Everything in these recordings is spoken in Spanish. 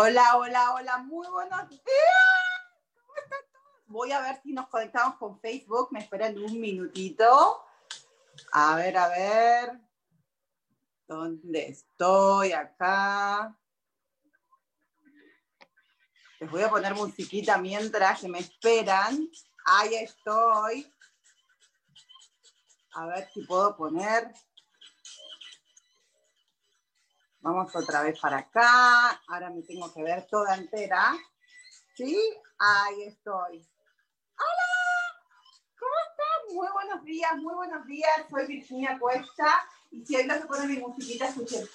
Hola, hola, hola, muy buenos días. ¿Cómo están todos? Voy a ver si nos conectamos con Facebook. Me esperan un minutito. A ver, a ver. ¿Dónde estoy? Acá. Les voy a poner musiquita mientras que me esperan. Ahí estoy. A ver si puedo poner Vamos otra vez para acá. Ahora me tengo que ver toda entera. ¿Sí? Ahí estoy. ¡Hola! ¿Cómo están? Muy buenos días, muy buenos días. Soy Virginia Cuesta. Y si no se pone mi musiquita, escuchen.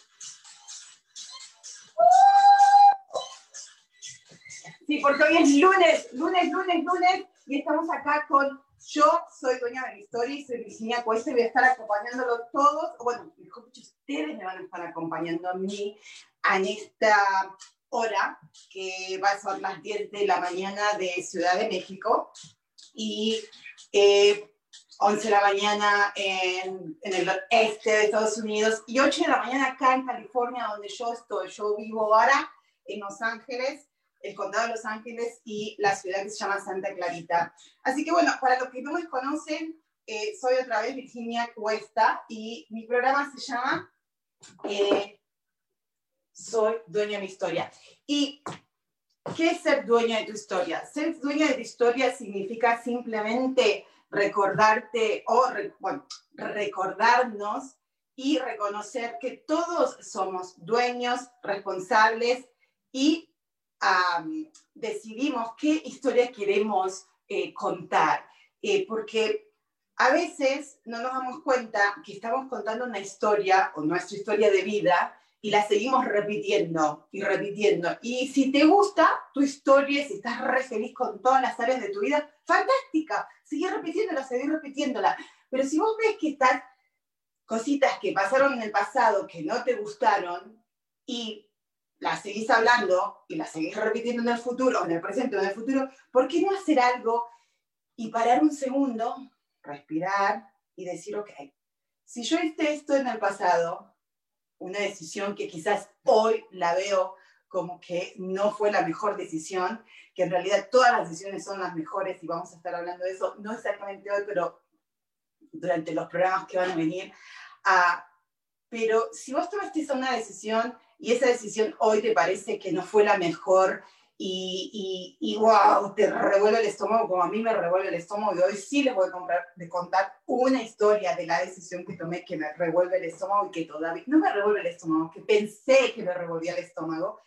Sí, porque hoy es lunes, lunes, lunes, lunes. Y estamos acá con yo soy dueña de mi historia soy Virginia Cuesta y voy a estar acompañándolo todos, bueno, mejor dicho, ustedes me van a estar acompañando a mí en esta hora, que va a ser las 10 de la mañana de Ciudad de México y 11 eh, de la mañana en, en, el este de Estados Unidos y 8 de la mañana acá en California, donde yo estoy. Yo vivo ahora en Los Ángeles el condado de Los Ángeles y la ciudad que se llama Santa Clarita. Así que bueno, para los que no me conocen, eh, soy otra vez Virginia Cuesta y mi programa se llama eh, Soy dueña de mi historia. ¿Y qué es ser dueña de tu historia? Ser dueña de tu historia significa simplemente recordarte o bueno, recordarnos y reconocer que todos somos dueños, responsables y decidimos qué historia queremos eh, contar, eh, porque a veces no nos damos cuenta que estamos contando una historia o nuestra historia de vida y la seguimos repitiendo y repitiendo. Y si te gusta tu historia, si estás re feliz con todas las áreas de tu vida, fantástica, sigue repitiéndola, sigue repitiéndola. Pero si vos ves que estás cositas que pasaron en el pasado que no te gustaron y la seguís hablando y la seguís repitiendo en el futuro, en el presente o en el futuro, ¿por qué no hacer algo y parar un segundo, respirar y decir, ok, si yo hice esto en el pasado, una decisión que quizás hoy la veo como que no fue la mejor decisión, que en realidad todas las decisiones son las mejores y vamos a estar hablando de eso, no exactamente hoy, pero durante los programas que van a venir. Ah, pero si vos tomaste una decisión y esa decisión hoy te parece que no fue la mejor y, y, wow, te revuelve el estómago como a mí me revuelve el estómago y hoy sí les voy a comprar, de contar una historia de la decisión que tomé que me revuelve el estómago y que todavía no me revuelve el estómago, que pensé que me revolvía el estómago.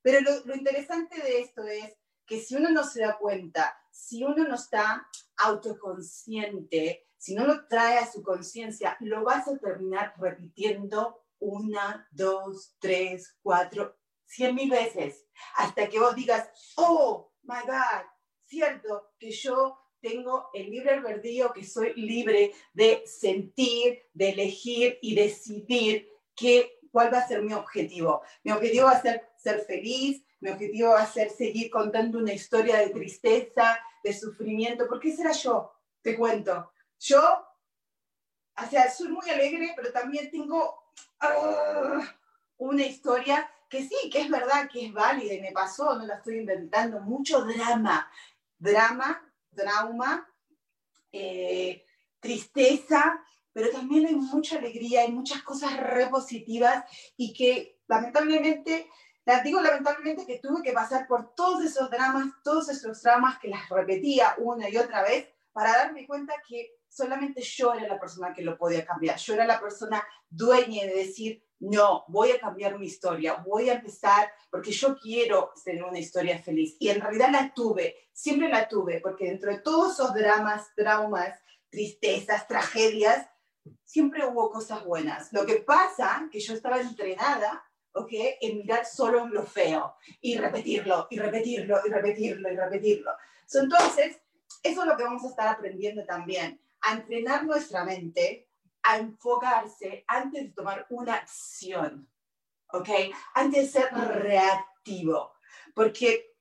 Pero lo, lo interesante de esto es que si uno no se da cuenta, si uno no está autoconsciente, si no lo trae a su conciencia, lo vas a terminar repitiendo una, dos, tres, cuatro, cien mil veces, hasta que vos digas, oh, my God, cierto que yo tengo el libre albedrío, que soy libre de sentir, de elegir y decidir qué, cuál va a ser mi objetivo. Mi objetivo va a ser ser feliz, mi objetivo va a ser seguir contando una historia de tristeza, de sufrimiento. ¿Por qué será yo? Te cuento. Yo, o sea, soy muy alegre, pero también tengo Ah, una historia que sí, que es verdad, que es válida y me pasó, no la estoy inventando, mucho drama, drama, trauma, eh, tristeza, pero también hay mucha alegría, hay muchas cosas repositivas y que lamentablemente digo lamentablemente que tuve que pasar por todos esos dramas, todos esos dramas que las repetía una y otra vez para darme cuenta que solamente yo era la persona que lo podía cambiar. Yo era la persona dueña de decir, no, voy a cambiar mi historia, voy a empezar porque yo quiero tener una historia feliz. Y en realidad la tuve, siempre la tuve, porque dentro de todos esos dramas, traumas, tristezas, tragedias, siempre hubo cosas buenas. Lo que pasa que yo estaba entrenada ¿ok? En mirar solo lo feo y repetirlo, y repetirlo, y repetirlo, y repetirlo. entonces, eso es lo que vamos a estar aprendiendo también, a entrenar nuestra mente, a enfocarse antes de tomar una acción, ¿ok? Antes de ser reactivo, porque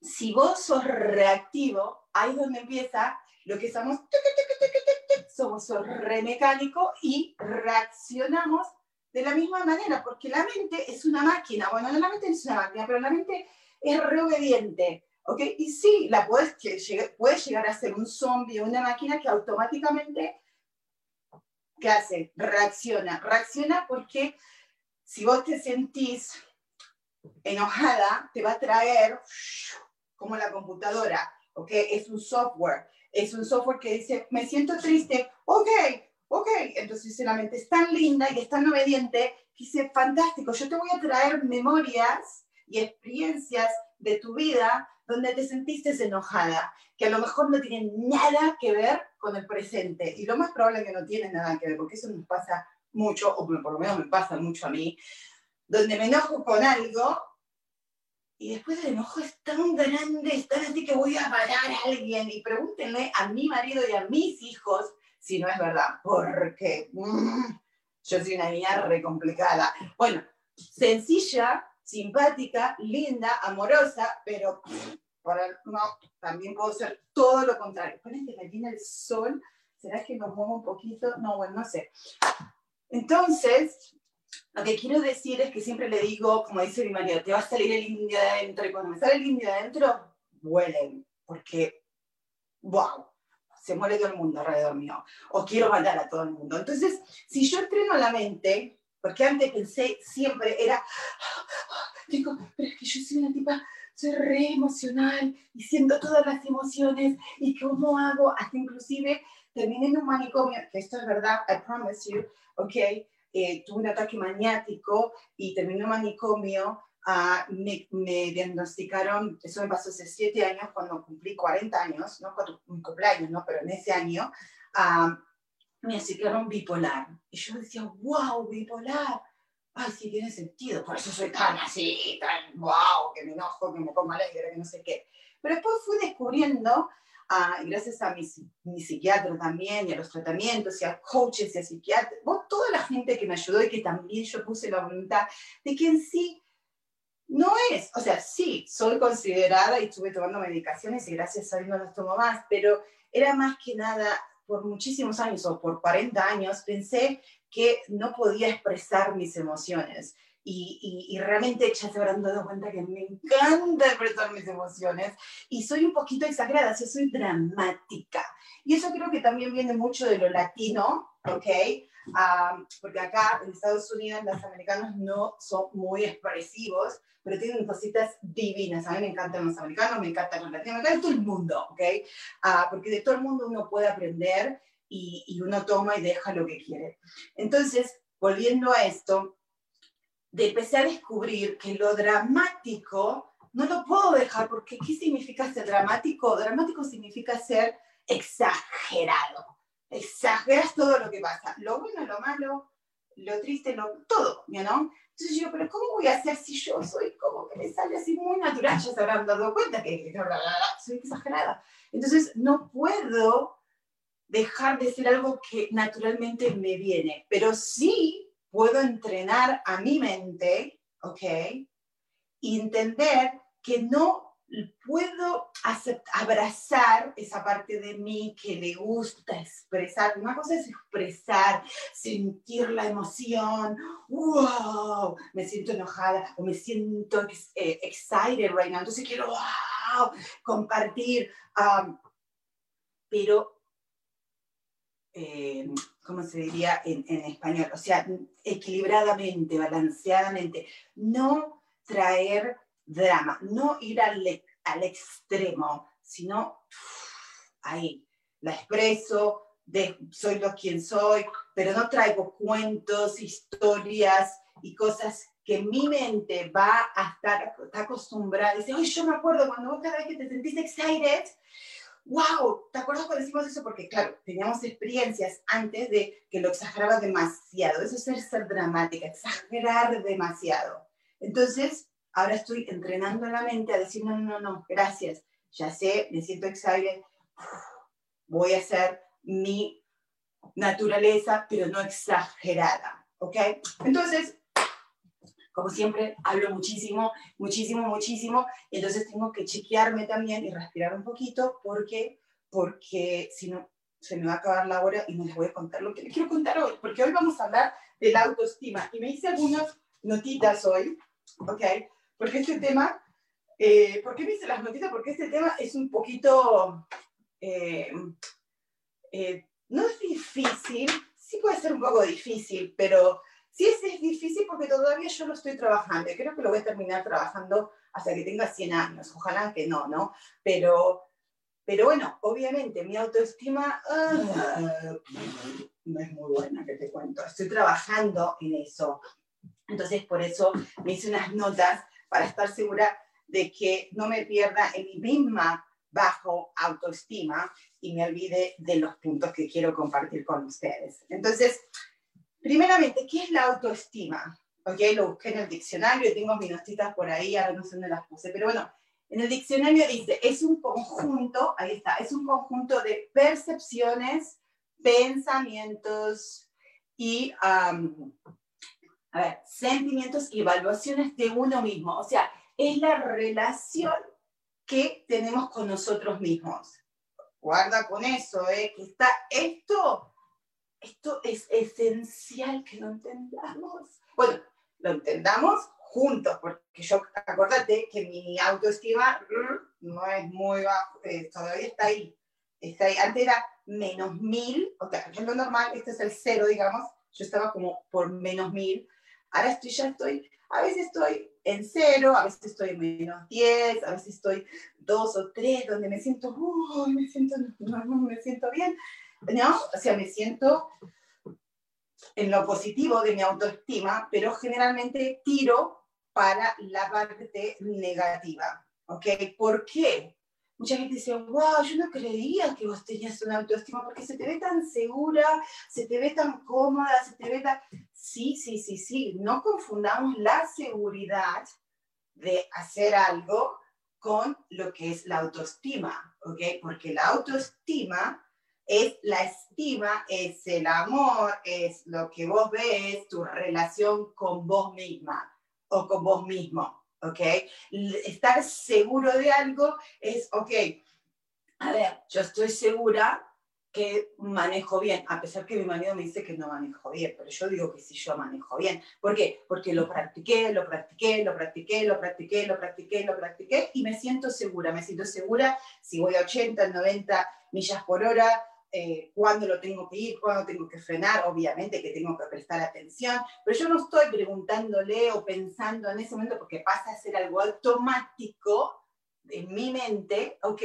si vos sos reactivo, ahí es donde empieza lo que somos, somos re mecánico y reaccionamos de la misma manera, porque la mente es una máquina. Bueno, la mente es una máquina, pero la mente es re obediente. ¿Ok? Y sí, la puedes, que puede llegar a ser un zombie una máquina que automáticamente, ¿qué hace? Reacciona. Reacciona porque si vos te sentís enojada, te va a traer como la computadora, ¿ok? Es un software. Es un software que dice, me siento triste, ok, ok, entonces la mente es tan linda y es tan obediente, dice, fantástico, yo te voy a traer memorias y experiencias de tu vida donde te sentiste enojada, que a lo mejor no tienen nada que ver con el presente. Y lo más probable es que no tiene nada que ver, porque eso nos pasa mucho, o por lo menos me pasa mucho a mí, donde me enojo con algo y después el enojo es tan grande, es tan así que voy a parar a alguien y pregúntenle a mi marido y a mis hijos si no es verdad, porque mm, yo soy una niña re complicada. Bueno, sencilla, simpática, linda, amorosa, pero también puedo ser todo lo contrario. Ponen que viene el sol, ¿será que nos muevo un poquito? No, bueno, no sé. Entonces, lo que quiero decir es que siempre le digo, como dice mi marido, te va a salir el indio de adentro, y cuando me sale el indio de adentro, vuelen, porque, wow, se muere todo el mundo alrededor mío, o quiero matar a todo el mundo. Entonces, si yo entreno la mente, porque antes pensé siempre era, pero es que yo soy una tipa, soy re emocional y siento todas las emociones y cómo hago, hasta inclusive terminé en un manicomio, que esto es verdad, I promise you, ok, eh, tuve un ataque maniático y terminé en un manicomio me, me, diagnosticaron, eso me pasó hace siete años, cuando cumplí 40 años, no cuando mi cumpleaños, ¿no? pero en ese año, me diagnosticaron bipolar. Y yo decía, wow, bipolar. Ay, sí, tiene sentido, por eso soy tan así, tan wow, que me enojo, que me pongo alegre, que no sé qué. Pero después fui descubriendo, uh, gracias a mi, mi, psiquiatra también, y a los tratamientos, y a coaches, y a psiquiatras, toda la gente que me ayudó y que también yo puse la voluntad de que en sí no es, o sea, sí, soy considerada y estuve tomando medicaciones y gracias a Dios no las tomo más, pero era más que nada, por muchísimos años o por 40 años, pensé que no podía expresar mis emociones. Y, y, realmente ya se habrán dado cuenta que me encanta expresar mis emociones y soy un poquito exagerada, yo soy dramática. Y eso creo que también viene mucho de lo latino, ¿ok? Ah, porque acá en Estados Unidos los americanos no son muy expresivos, pero tienen cositas divinas. A mí me encantan los americanos, me encantan los latinos, me encanta todo el mundo, ¿ok? Ah, porque de todo el mundo uno puede aprender y, uno toma y deja lo que quiere. Entonces, volviendo a esto, de empecé a descubrir que lo dramático no lo puedo dejar, porque ¿qué significa ser dramático? Dramático significa ser exagerado exageras todo lo que pasa, lo bueno, lo malo, lo triste, lo, todo, ¿no? Entonces yo, pero ¿cómo voy a hacer si yo soy como que me sale así muy natural? Ya se habrán dado cuenta que soy exagerada. Entonces no puedo dejar de ser algo que naturalmente me viene, pero sí puedo entrenar a mi mente, ¿ok? Y entender que no puedo abrazar esa parte de mí que le gusta expresar. Una cosa es expresar, sentir la emoción, wow, me siento enojada o me siento eh, excited right now, entonces quiero, wow, compartir. pero, eh, ¿cómo se diría en, en español? O sea, equilibradamente, balanceadamente. No traer drama, no ir al, al extremo, sino ahí, la expreso, de soy lo quien soy, pero no traigo cuentos, historias y cosas que mi mente va a estar está acostumbrada. Dice, oye, yo me acuerdo cuando vos cada vez que te sentiste excited, wow, ¿te acuerdas cuando decimos eso? Porque claro, teníamos experiencias antes de que lo exageraba demasiado. Eso es ser, ser dramática, exagerar demasiado. Entonces, ahora estoy entrenando la mente a decir, no, no, no, gracias, ya sé, me siento excited, voy a hacer mi naturaleza, pero no exagerada, ¿ok? Entonces, como siempre, hablo muchísimo, muchísimo, muchísimo, entonces tengo que chequearme también y respirar un poquito porque, porque si no, se me va a acabar la hora y no les voy a contar lo que les quiero contar hoy, porque hoy vamos a hablar de la autoestima y me hice algunas notitas hoy, ¿ok? Porque este tema, eh, ¿por qué me hice las notitas? Porque este tema es un poquito... Eh, eh, no es difícil, sí puede ser un poco difícil, pero sí es, es, difícil porque todavía yo lo estoy trabajando creo que lo voy a terminar trabajando hasta que tenga 100 años, ojalá que no, ¿no? Pero, pero bueno, obviamente mi autoestima uh, no es muy buena, que te cuento, estoy trabajando en eso. Entonces por eso me hice unas notas para estar segura de que no me pierda en mi misma bajo autoestima y me olvide de los puntos que quiero compartir con ustedes. Entonces, primeramente, ¿qué es la autoestima? Ok, lo busqué en el diccionario, tengo mis notitas por ahí, ahora no sé dónde las puse, pero bueno, en el diccionario dice, es un conjunto, ahí está, es un conjunto de percepciones, pensamientos y, a ver, sentimientos y evaluaciones de uno mismo. O sea, es la relación que tenemos con nosotros mismos. Guarda con eso, ¿eh? que está esto, esto es esencial que lo entendamos. Bueno, lo entendamos juntos, porque yo, acuérdate que mi autoestima no es muy bajo, eh, todavía está ahí. Está ahí. Antes era menos mil, o sea, es lo normal, este es el cero, digamos, yo estaba como por menos mil, ahora estoy, ya estoy, a veces estoy en cero, a veces estoy en menos 10, a veces estoy dos o tres, donde me siento, me siento, me siento bien, ¿no? O sea, me siento en lo positivo de mi autoestima, pero generalmente tiro para la parte negativa, ¿ok? ¿Por qué? Mucha gente dice, wow, yo no creía que vos tenías una autoestima porque se te ve tan segura, se te ve tan cómoda, se te ve tan... Sí, sí, sí, sí, no confundamos la seguridad de hacer algo con lo que es la autoestima, ¿ok? Porque la autoestima es la estima, es el amor, es lo que vos ves, tu relación con vos misma o con vos mismo. ¿ok? Estar seguro de algo es, ok, a ver, yo estoy segura que manejo bien, a pesar que mi marido me dice que no manejo bien, pero yo digo que sí yo manejo bien. ¿Por qué? Porque lo practiqué, lo practiqué, lo practiqué, lo practiqué, lo practiqué, lo practiqué y me siento segura, me siento segura si voy a 80, 90 millas por hora, eh, cuándo lo tengo que ir, cuándo tengo que frenar, obviamente que tengo que prestar atención, pero yo no estoy preguntándole o pensando en ese momento porque pasa a ser algo automático en mi mente, ¿ok?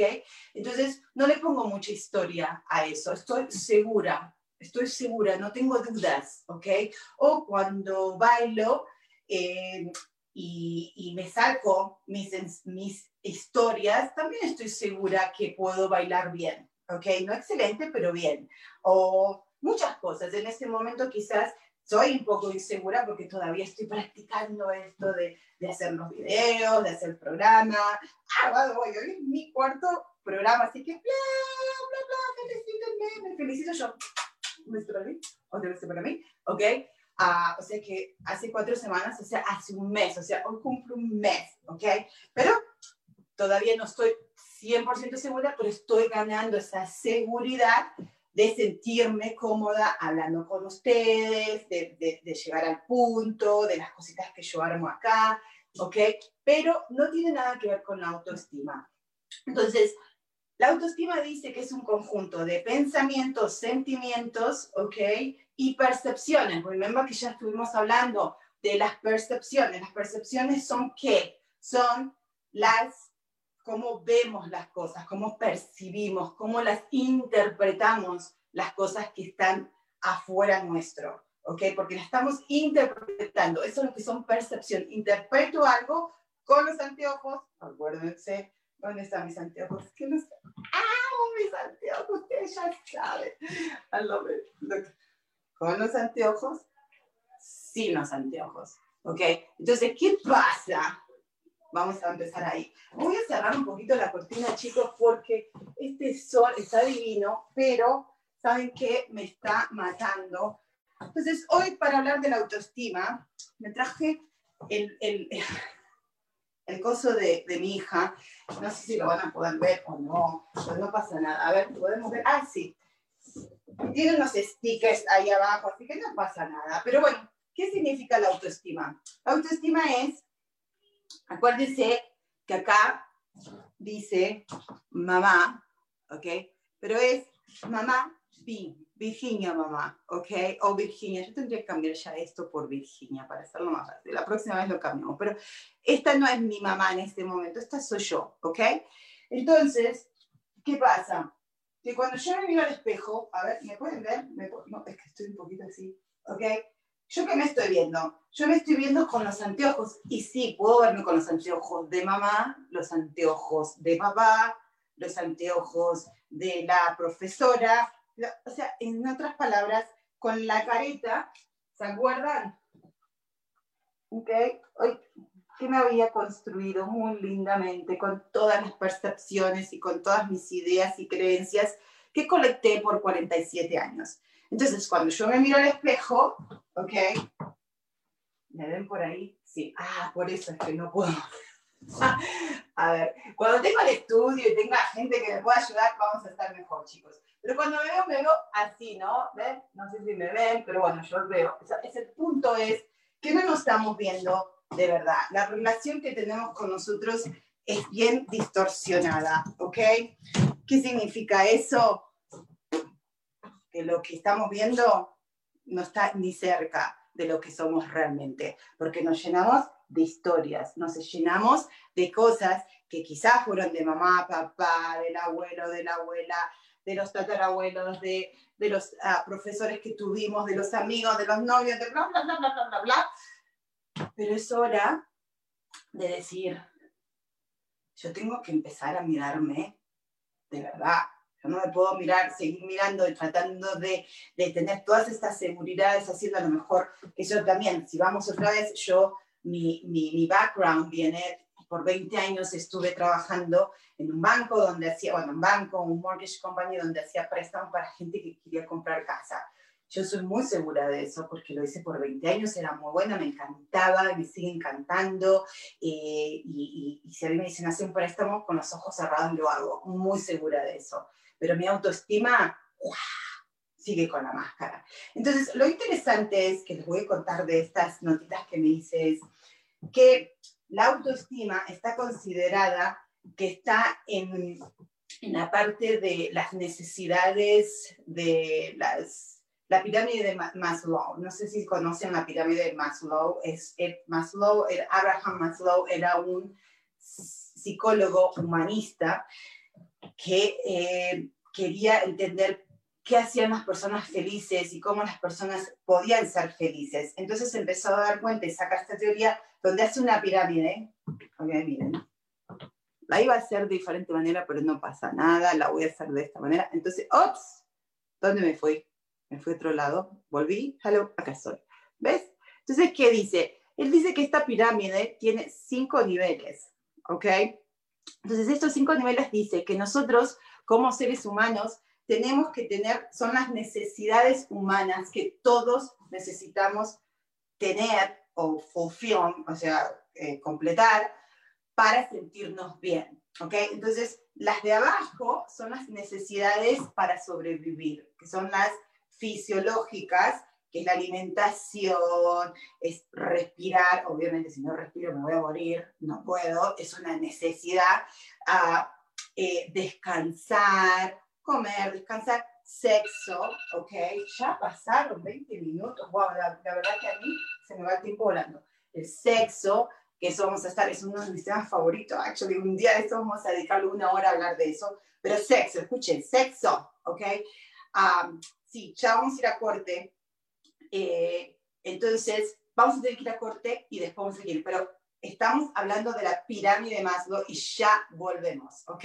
Entonces no le pongo mucha historia a eso, estoy segura, estoy segura, no tengo dudas, ¿ok? O cuando bailo eh, y, y, me saco mis, mis historias, también estoy segura que puedo bailar bien, ¿ok? No excelente, pero bien. O muchas cosas. En este momento quizás soy un poco insegura porque todavía estoy practicando esto de, de hacer los videos, de hacer programa. Ah, bueno, voy, hoy es mi cuarto programa, así que bla, bla, bla, felicítenme, me felicito yo. ¿Un beso para mí? ¿Otro beso para mí? ¿Ok? Uh, o sea que hace cuatro semanas, o sea, hace un mes, o sea, hoy cumplo un mes, ¿ok? Pero todavía no estoy 100% segura, pero estoy ganando esa seguridad de sentirme cómoda hablando con ustedes, de, de, llegar al punto, de las cositas que yo armo acá, ¿ok? Pero no tiene nada que ver con la autoestima. Entonces, la autoestima dice que es un conjunto de pensamientos, sentimientos, ¿ok? Y percepciones. Remember que ya estuvimos hablando de las percepciones. Las percepciones son qué? Son las, cómo vemos las cosas, cómo percibimos, cómo las interpretamos las cosas que están afuera nuestro, ¿ok? Porque las estamos interpretando. Eso es lo que son percepción. Interpreto algo con los anteojos, acuérdense, ¿dónde están mis anteojos? ¿Qué no ¡Ah, mis anteojos! Ustedes ya saben. Con los anteojos, sin los anteojos, ¿ok? Entonces, ¿qué pasa? Vamos a empezar ahí. Voy a cerrar un poquito la cortina, chicos, porque este sol está divino, pero ¿saben qué? Me está matando. Entonces, hoy para hablar de la autoestima, me traje el, el, el coso de, de, mi hija. No sé si lo van a poder ver o no, pero no pasa nada. A ver, podemos ver. Ah, sí. Tiene unos stickers ahí abajo, así que no pasa nada. Pero bueno, ¿qué significa la autoestima? La autoestima es, acuérdense que acá dice mamá, ¿ok? Pero es mamá Virginia, mamá, ¿ok? O Virginia, yo tendría que cambiar ya esto por Virginia para hacerlo más fácil. La próxima vez lo cambiamos, pero esta no es mi mamá en este momento, esta soy yo, ¿ok? Entonces, ¿qué pasa? Que cuando yo me miro al espejo, a ver, ¿me pueden ver? no, es que estoy un poquito así, ¿ok? ¿Yo qué me estoy viendo? Yo me estoy viendo con los anteojos, y sí, puedo verme con los anteojos de mamá, los anteojos de papá, los anteojos de la profesora, o sea, en otras palabras, con la careta, ¿se acuerdan? ¿Ok? Hoy, que me había construido muy lindamente con todas las percepciones y con todas mis ideas y creencias que colecté por 47 años. Entonces, cuando yo me miro al espejo, ¿ok? ¿Me ven por ahí? Sí. Ah, por eso es que no puedo. a ver, cuando tengo el estudio y tenga gente que me pueda ayudar, vamos a estar mejor, chicos. Pero cuando me veo, me veo así, ¿no? ¿Ven? No sé si me ven, pero bueno, yo veo. ese punto es que no nos estamos viendo de verdad. La relación que tenemos con nosotros es bien distorsionada, ¿ok? ¿Qué significa eso? Lo que estamos viendo no está ni cerca de lo que somos realmente, porque nos llenamos de historias, nos llenamos de cosas que quizás fueron de mamá, papá, del abuelo, de la abuela, de los tatarabuelos, de, los uh, profesores que tuvimos, de los amigos, de los novios, de bla, bla, bla, bla, bla, bla, bla. Pero es hora de decir, yo tengo que empezar a mirarme de verdad. Yo no me puedo mirar, seguir mirando y tratando de, de tener todas estas seguridades, haciendo a lo mejor que yo también, si vamos otra vez, yo, mi, mi, mi background viene por 20 años estuve trabajando en un banco donde hacía, bueno, un banco, un mortgage company donde hacía préstamos para gente que quería comprar casa. Yo soy muy segura de eso porque lo hice por 20 años, era muy buena, me encantaba, me sigue encantando. Eh, y, y, si a mí me dicen hacer un préstamo con los ojos cerrados, lo hago, muy segura de eso. Pero mi autoestima, sigue con la máscara. Entonces, lo interesante es que les voy a contar de estas notitas que me dices, que la autoestima está considerada que está en, en la parte de las necesidades de las, la pirámide de Maslow. No sé si conocen la pirámide de Maslow. Es, Maslow, Abraham Maslow era un psicólogo humanista que eh, quería entender qué hacían las personas felices y cómo las personas podían ser felices. Entonces empezó a dar cuenta y sacar esta teoría donde hace una pirámide. Ok, miren. La iba a hacer de diferente manera, pero no pasa nada, la voy a hacer de esta manera. Entonces, ops, ¿dónde me fui? Me fui a otro lado, volví, hello, acá estoy. ¿Ves? Entonces, ¿qué dice? Él dice que esta pirámide tiene cinco niveles, ¿ok? Entonces, estos cinco niveles dice que nosotros, como seres humanos, tenemos que tener, son las necesidades humanas que todos necesitamos tener o fulfill, o sea, eh, completar para sentirnos bien. ¿ok? Entonces, las de abajo son las necesidades para sobrevivir, que son las fisiológicas, que es la alimentación, es respirar, obviamente si no respiro me voy a morir, no puedo, es una necesidad, a ah, eh, descansar, comer, descansar, sexo, ¿ok? Ya pasaron 20 minutos, wow, la, verdad que a mí se me va el tiempo volando. El sexo, que eso vamos a estar, es uno de mis temas favoritos, actually, un día de esto vamos a dedicarle una hora a hablar de eso, pero sexo, escuchen, sexo, ¿ok? Um, sí, ya vamos a ir a corte, eh, entonces vamos a tener que ir a corte y después vamos a seguir, pero estamos hablando de la pirámide de Maslow y ya volvemos, ¿ok?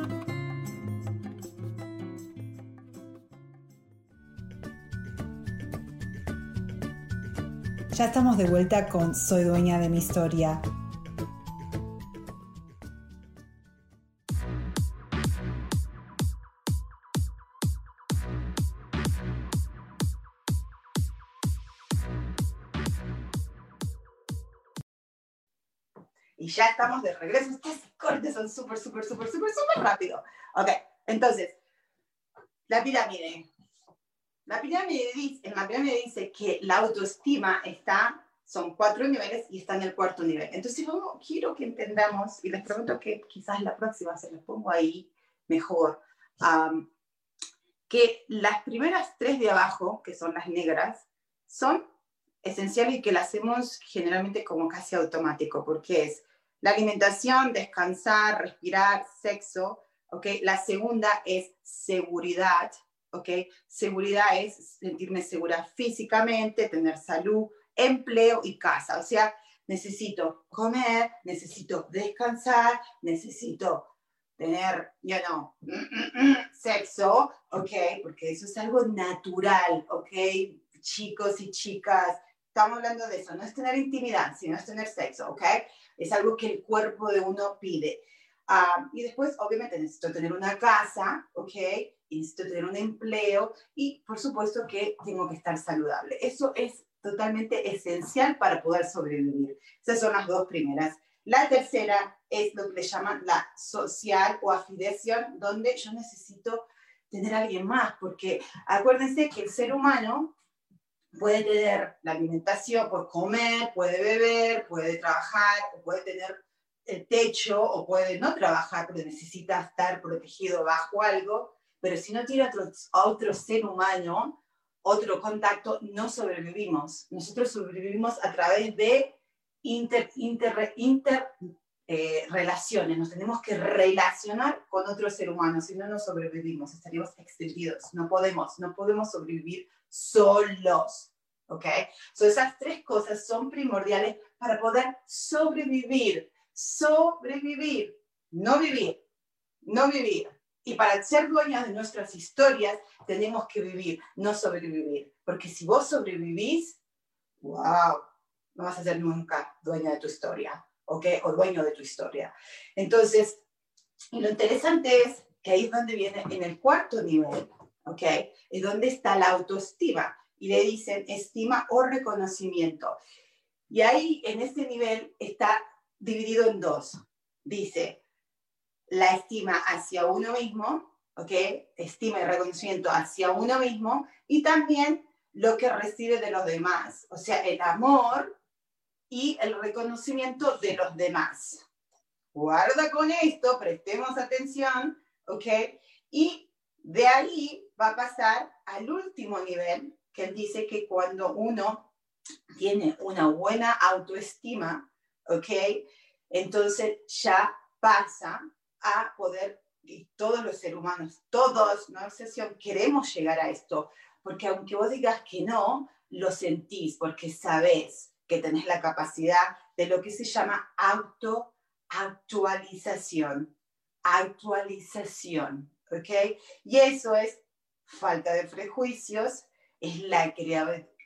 Ya estamos de vuelta con Soy dueña de mi historia. Y ya estamos de regreso. Estos cortes son súper, súper, súper, súper, súper rápido. Ok, entonces, la pirámide. La pirámide dice, la pirámide dice que la autoestima está, son cuatro niveles y está en el cuarto nivel. Entonces, vamos, quiero que entendamos, y les prometo que quizás la próxima se los pongo ahí mejor, que las primeras tres de abajo, que son las negras, son esenciales y que las hacemos generalmente como casi automático, porque es la alimentación, descansar, respirar, sexo, ¿ok? La segunda es seguridad, ¿ok? Seguridad es sentirme segura físicamente, tener salud, empleo y casa. O sea, necesito comer, necesito descansar, necesito tener, ya no, sexo, ¿ok? Porque eso es algo natural, ¿ok? Chicos y chicas, estamos hablando de eso, no es tener intimidad, sino es tener sexo, ¿ok? Es algo que el cuerpo de uno pide. Ah, y después, obviamente, necesito tener una casa, ¿ok? necesito tener un empleo y por supuesto que tengo que estar saludable. Eso es totalmente esencial para poder sobrevivir. Esas son las dos primeras. La tercera es lo que le llaman la social o afiliación, donde yo necesito tener a alguien más, porque acuérdense que el ser humano puede tener la alimentación por comer, puede beber, puede trabajar, puede tener techo, o puede no trabajar, pero necesita estar protegido bajo algo, pero si no tiene otro, otro ser humano, otro contacto, no sobrevivimos. Nosotros sobrevivimos a través de inter, inter, inter eh, nos tenemos que relacionar con otro ser humano, si no, no sobrevivimos, estaríamos extendidos, no podemos, no podemos sobrevivir solos, ¿ok? So, esas tres cosas son primordiales para poder sobrevivir, sobrevivir, no vivir, no vivir. Y para ser dueñas de nuestras historias, tenemos que vivir, no sobrevivir. Porque si vos sobrevivís, wow, no vas a ser nunca dueña de tu historia, ¿ok? O dueño de tu historia. Entonces, lo interesante es que ahí es donde viene en el cuarto nivel, ¿ok? Es donde está la autoestima y le dicen estima o reconocimiento. Y ahí en ese nivel está dividido en dos. Dice la estima hacia uno mismo, ¿ok? Estima y reconocimiento hacia uno mismo y también lo que recibe de los demás, o sea, el amor y el reconocimiento de los demás. Guarda con esto, prestemos atención, ¿ok? Y de ahí va a pasar al último nivel, que él dice que cuando uno tiene una buena autoestima, ¿ok? Entonces ya pasa a poder, y todos los seres humanos, todos, no excepción, queremos llegar a esto, porque aunque vos digas que no, lo sentís, porque sabés que tenés la capacidad de lo que se llama auto-actualización. Actualización, ¿ok? Y eso es falta de prejuicios, es la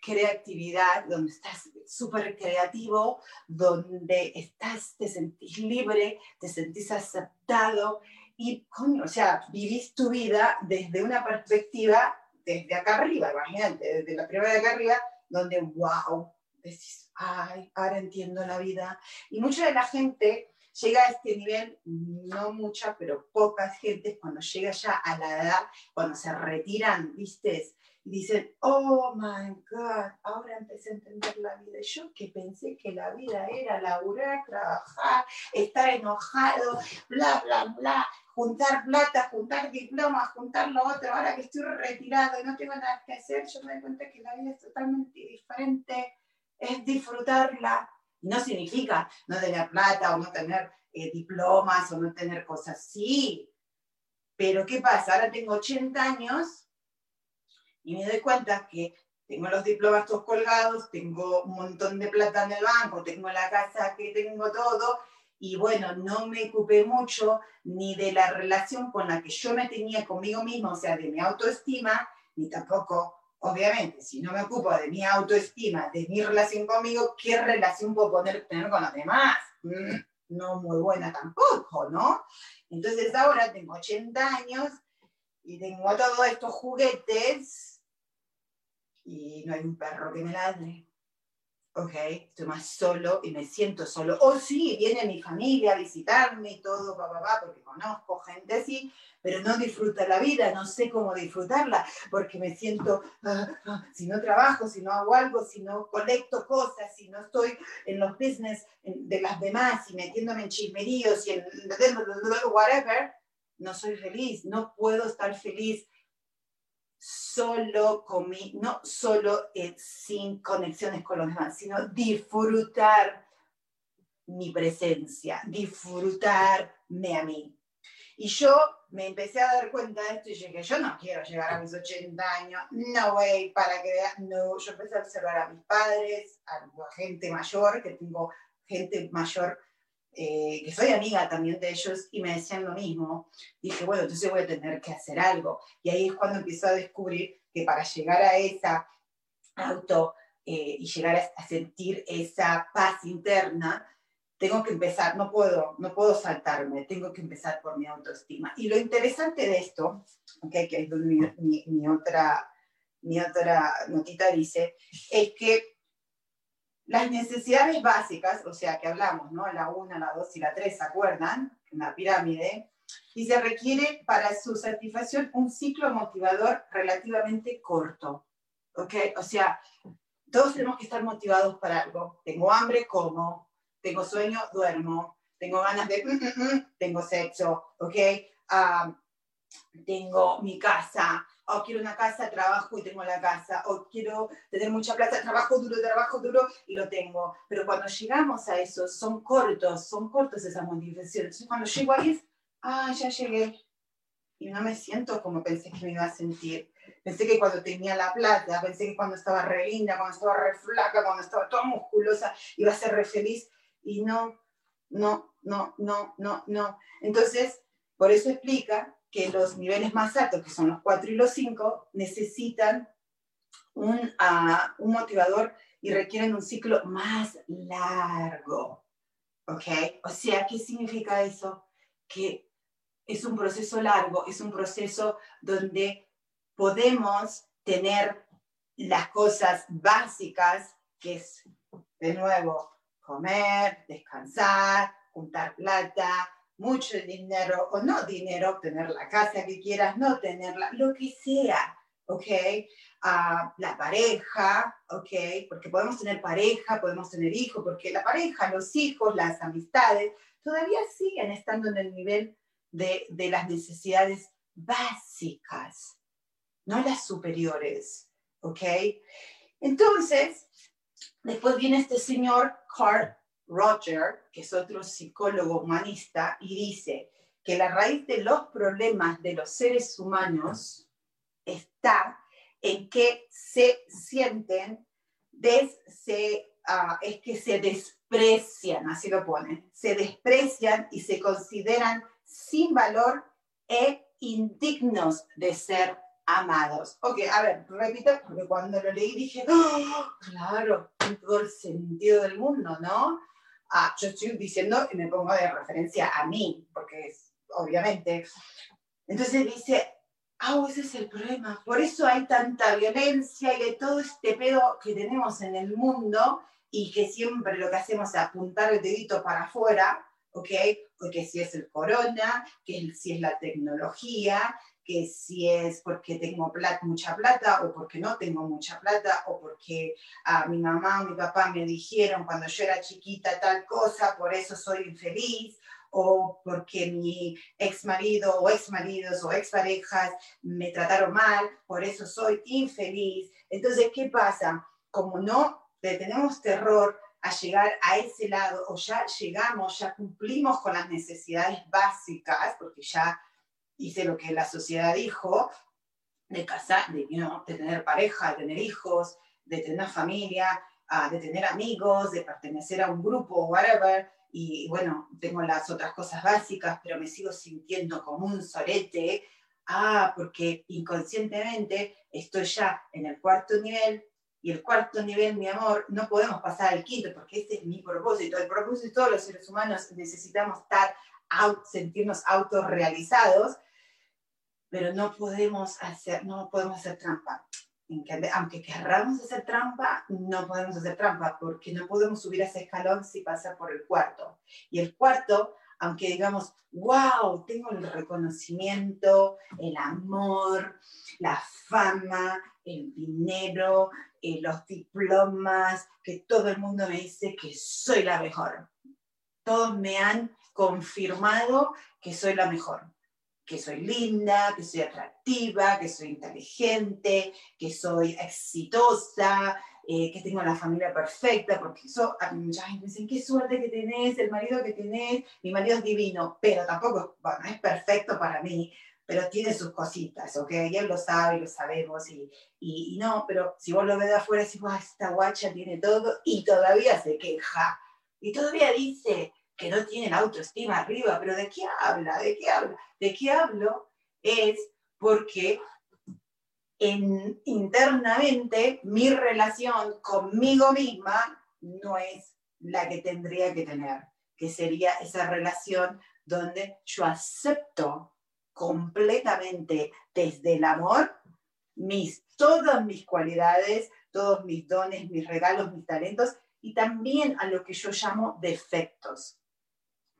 creatividad, donde estás súper creativo, donde estás, te sentís libre, te sentís aceptado y, o sea, vivís tu vida desde una perspectiva desde acá arriba, imagínate, desde la primera de acá arriba, donde, wow, decís, ay, ahora entiendo la vida. Y mucha de la gente llega a este nivel, no mucha, pero pocas gentes, cuando llega ya a la edad, cuando se retiran, ¿viste? Y dicen, oh my God, ahora empecé a entender la vida. Yo que pensé que la vida era laburar, trabajar, estar enojado, bla, bla, bla, juntar plata, juntar diplomas, juntar lo otro, ahora que estoy retirado y no tengo nada que hacer, yo me doy cuenta que la vida es totalmente diferente, es disfrutarla. No significa no tener plata o no tener eh, diplomas o no tener cosas, sí. Pero ¿qué pasa? Ahora tengo 80 años y me doy cuenta que tengo los diplomas todos colgados, tengo un montón de plata en el banco, tengo la casa que tengo todo, y bueno, no me ocupé mucho ni de la relación con la que yo me tenía conmigo mismo, o sea, de mi autoestima, ni tampoco, obviamente, si no me ocupo de mi autoestima, de mi relación conmigo, ¿qué relación puedo tener con los demás? Mm, no muy buena tampoco, ¿no? Entonces ahora tengo 80 años y tengo todos estos juguetes y no hay un perro que me ladre ok, estoy más solo y me siento solo. O sí, viene mi familia a visitarme y todo, papá, porque conozco gente así, pero no disfruta la vida, no sé cómo disfrutarla, porque me siento, ah, ah, si no trabajo, si no hago algo, si no colecto cosas, si no estoy en los business de las demás y metiéndome en chismeríos y en whatever, no soy feliz, no puedo estar feliz solo mí, no solo eh, sin conexiones con los demás, sino disfrutar mi presencia, disfrutarme a mí. Y yo me empecé a dar cuenta de esto y dije, yo no quiero llegar a mis 80 años, no way, para que vean, no, yo empecé a observar a mis padres, a gente mayor, que tengo gente mayor eh, que soy amiga también de ellos, y me decían lo mismo, dije, bueno, entonces voy a tener que hacer algo. Y ahí es cuando empiezo a descubrir que para llegar a esa auto eh, y llegar a, sentir esa paz interna, tengo que empezar, no puedo, no puedo saltarme, tengo que empezar por mi autoestima. Y lo interesante de esto, okay, que es mi, mi, otra, mi otra notita dice, es que las necesidades básicas, o sea, que hablamos, ¿no? La 1, la 2 y la 3, ¿se acuerdan? En la pirámide. Y se requiere para su satisfacción un ciclo motivador relativamente corto. ¿Ok? O sea, todos tenemos que estar motivados para algo. Tengo hambre, como. Tengo sueño, duermo. Tengo ganas de... Mm, mm, mm, tengo sexo, ¿ok? Ah, tengo mi casa, o quiero una casa, trabajo y tengo la casa, o quiero tener mucha plata, trabajo duro, trabajo duro y lo tengo. Pero cuando llegamos a eso, son cortos, son cortos esas motivaciones. Entonces cuando llego ahí es, ah, ya llegué. Y no me siento como pensé que me iba a sentir. Pensé que cuando tenía la plata, pensé que cuando estaba re linda, cuando estaba re flaca, cuando estaba toda musculosa, iba a ser re feliz. Y no, no, no, no, no, no. Entonces, por eso explica que los niveles más altos, que son los 4 y los 5, necesitan un, ah, un motivador y requieren un ciclo más largo. ¿Ok? O sea, ¿qué significa eso? Que es un proceso largo, es un proceso donde podemos tener las cosas básicas, que es, de nuevo, comer, descansar, juntar plata, mucho dinero o no dinero, tener la casa que quieras, no tenerla, lo que sea, ¿ok? Uh, la pareja, ¿ok? Porque podemos tener pareja, podemos tener hijos, porque la pareja, los hijos, las amistades, todavía siguen estando en el nivel de, de las necesidades básicas, no las superiores, ¿ok? Entonces, después viene este señor Carl Roger, que es otro psicólogo humanista, y dice que la raíz de los problemas de los seres humanos está en que se sienten, ah, es que se desprecian, así lo ponen, se desprecian y se consideran sin valor e indignos de ser amados. Ok, a ver, repito, porque cuando lo leí dije, ¡Oh, claro, todo el sentido del mundo, ¿no? Yo estoy diciendo y me pongo de referencia a mí, porque es, obviamente. Entonces dice, ah, ese es el problema. Por eso hay tanta violencia y hay todo este pedo que tenemos en el mundo y que siempre lo que hacemos es apuntar el dedito para afuera, ¿ok? Porque si es el corona, que si es la tecnología, que si es porque tengo mucha plata o porque no tengo mucha plata o porque a mi mamá o mi papá me dijeron cuando yo era chiquita tal cosa, por eso soy infeliz o porque mi ex marido o ex maridos o ex parejas me trataron mal, por eso soy infeliz. Entonces, ¿qué pasa? Como no tenemos terror a llegar a ese lado o ya llegamos, ya cumplimos con las necesidades básicas, porque ya hice lo que la sociedad dijo, de casar, de, de tener pareja, de tener hijos, de tener familia, uh, de tener amigos, de pertenecer a un grupo, whatever, y bueno, tengo las otras cosas básicas, pero me sigo sintiendo como un sorete, ah, porque inconscientemente estoy ya en el cuarto nivel, y el cuarto nivel, mi amor, no podemos pasar al quinto, porque ese es mi propósito. El propósito de todos los seres humanos necesitamos estar out, sentirnos autorrealizados, pero no podemos hacer, no podemos hacer trampa. Aunque querramos hacer trampa, no podemos hacer trampa porque no podemos subir ese escalón si pasa por el cuarto. Y el cuarto, aunque digamos, wow, tengo el reconocimiento, el amor, la fama, el dinero, eh, los diplomas, que todo el mundo me dice que soy la mejor. Todos me han confirmado que soy la mejor que soy linda, que soy atractiva, que soy inteligente, que soy exitosa, eh, que tengo la familia perfecta, porque eso, a mí mucha gente me dice, qué suerte que tenés, el marido que tenés, mi marido es divino, pero tampoco, bueno, es perfecto para mí, pero tiene sus cositas, ¿ok? Y él lo sabe, lo sabemos, y, y, no, pero si vos lo ves de afuera, decís, esta guacha tiene todo, y todavía se queja, y todavía dice, que no tienen autoestima arriba, pero ¿de qué habla? ¿De qué habla? ¿De qué hablo? Es porque en, internamente mi relación conmigo misma no es la que tendría que tener, que sería esa relación donde yo acepto completamente desde el amor mis, todas mis cualidades, todos mis dones, mis regalos, mis talentos y también a lo que yo llamo defectos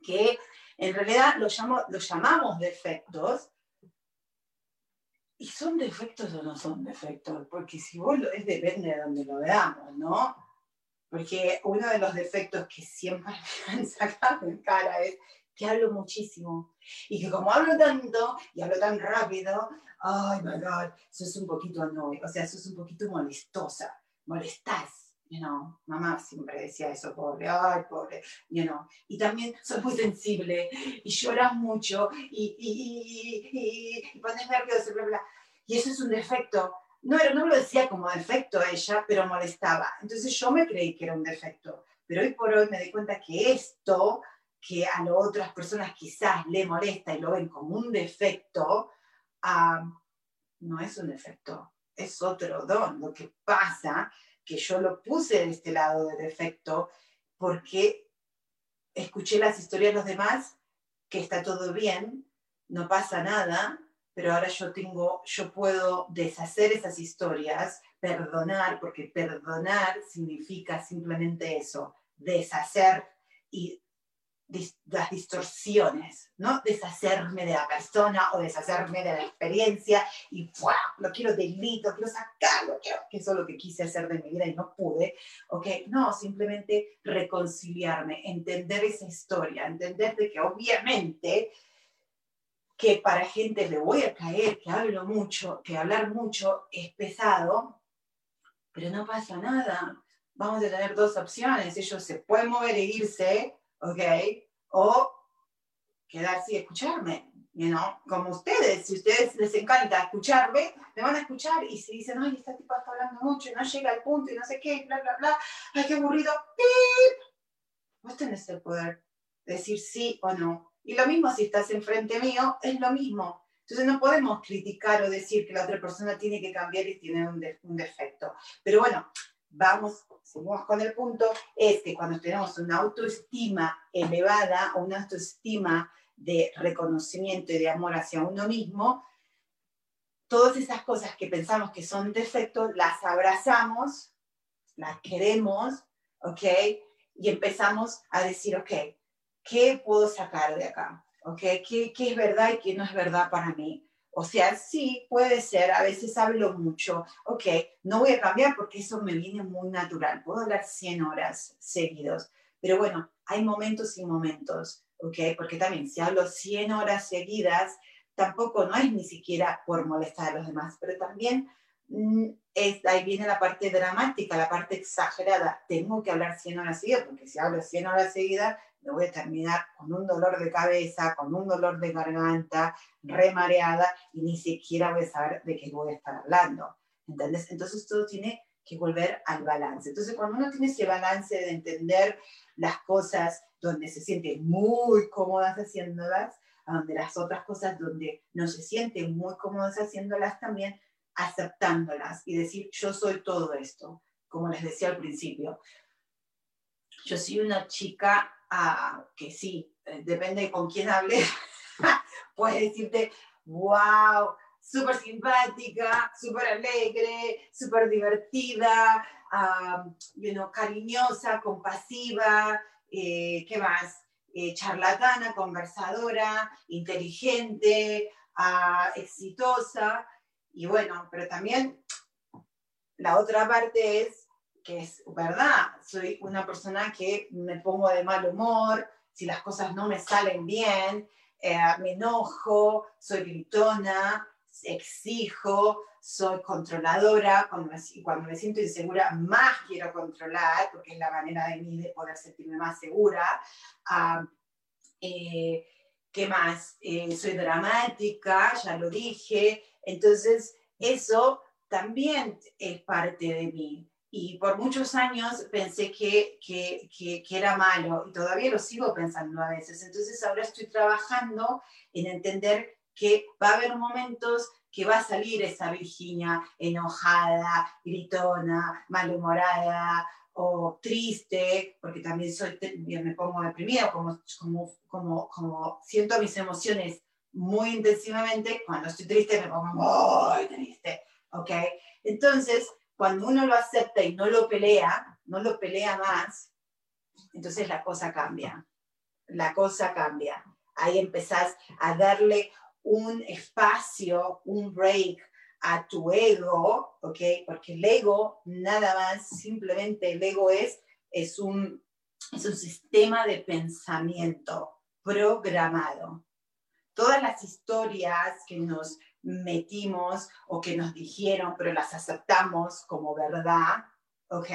que en realidad lo, llamamos defectos, y son defectos o no son defectos, porque si vos lo es depende de donde lo veamos, ¿no? Porque uno de los defectos que siempre me han sacado en cara es que hablo muchísimo. Y que como hablo tanto y hablo tan rápido, ay, my God, eso es un poquito annoy, o sea, eso es un poquito molestosa, molestás you know, mamá siempre decía eso, pobre, ay, pobre, you know, y también soy muy sensible y lloras mucho y, y, y, y pones nervioso, bla, bla. Y eso es un defecto. No, no lo decía como defecto ella, pero molestaba. Entonces yo me creí que era un defecto. Pero hoy por hoy me di cuenta que esto, que a las otras personas quizás le molesta y lo ven como un defecto, no es un defecto, es otro don. Lo que pasa que yo lo puse de este lado de defecto porque escuché las historias de los demás, que está todo bien, no pasa nada, pero ahora yo tengo, yo puedo deshacer esas historias, perdonar, porque perdonar significa simplemente eso, deshacer y las distorsiones, ¿no? Deshacerme de la persona o deshacerme de la experiencia y ¡buah! lo quiero delito, quiero sacarlo, quiero, que eso es lo que quise hacer de mi vida y no pude, ¿ok? No, simplemente reconciliarme, entender esa historia, entender de que obviamente que para gente le voy a caer, que hablo mucho, que hablar mucho es pesado, pero no pasa nada. Vamos a tener dos opciones, ellos se pueden mover e irse, ¿ok? O quedarse y escucharme, you know? como ustedes, si a ustedes les encanta escucharme, me van a escuchar y si dicen, ay, esta tipa está hablando mucho y no llega al punto y no sé qué, bla, bla, bla, ay, qué aburrido, ¡pip! Vos tenés el poder de decir sí o no. Y lo mismo si estás enfrente mío, es lo mismo. Entonces no podemos criticar o decir que la otra persona tiene que cambiar y tiene un, un defecto. Pero bueno, vamos, seguimos con el punto, es que cuando tenemos una autoestima elevada o una autoestima de reconocimiento y de amor hacia uno mismo, todas esas cosas que pensamos que son defectos, las abrazamos, las queremos, ¿ok? Y empezamos a decir, ok, ¿qué puedo sacar de acá? ¿Ok? ¿Qué, ¿Qué es verdad y qué no es verdad para mí? O sea, sí, puede ser, a veces hablo mucho, ok, no voy a cambiar porque eso me viene muy natural, puedo hablar 100 horas seguidos, pero bueno, hay momentos y momentos, ok, porque también si hablo 100 horas seguidas, tampoco no es ni siquiera por molestar a los demás, pero también mm, es, ahí viene la parte dramática, la parte exagerada, tengo que hablar 100 horas seguidas, porque si hablo 100 horas seguidas, me voy a terminar con un dolor de cabeza, con un dolor de garganta, remareada y ni siquiera voy a saber de qué voy a estar hablando. ¿Entendés? Entonces todo tiene que volver al balance. Entonces cuando uno tiene ese balance de entender las cosas donde se siente muy cómodas haciéndolas, donde las otras cosas donde no se sienten muy cómodas haciéndolas también, aceptándolas y decir, yo soy todo esto, como les decía al principio. Yo soy una chica que sí, eh, depende con quién hable, puedes decirte, wow, súper simpática, súper alegre, súper divertida, cariñosa, compasiva, eh, ¿qué más? Eh, charlatana, conversadora, inteligente, ah, exitosa. Y bueno, pero también la otra parte es que es verdad, soy una persona que me pongo de mal humor, si las cosas no me salen bien, eh, me enojo, soy gritona, exijo, soy controladora, cuando me, cuando me siento insegura más quiero controlar, porque es la manera de mí de poder sentirme más segura. Ah, eh, ¿Qué más? Eh, soy dramática, ya lo dije, entonces eso también es parte de mí y por muchos años pensé que, que, que, era malo y todavía lo sigo pensando a veces. Entonces ahora estoy trabajando en entender que va a haber momentos que va a salir esa Virginia enojada, gritona, malhumorada o triste, porque también soy, me pongo deprimida, como, como, como, como siento mis emociones muy intensivamente, cuando estoy triste me pongo muy triste, ¿ok? Entonces, cuando uno lo acepta y no lo pelea, no lo pelea más, entonces la cosa cambia. La cosa cambia. Ahí empezás a darle un espacio, un break a tu ego, ¿ok? Porque el ego, nada más, simplemente el ego es, es, un, es un sistema de pensamiento programado. Todas las historias que nos metimos o que nos dijeron, pero las aceptamos como verdad, ¿ok?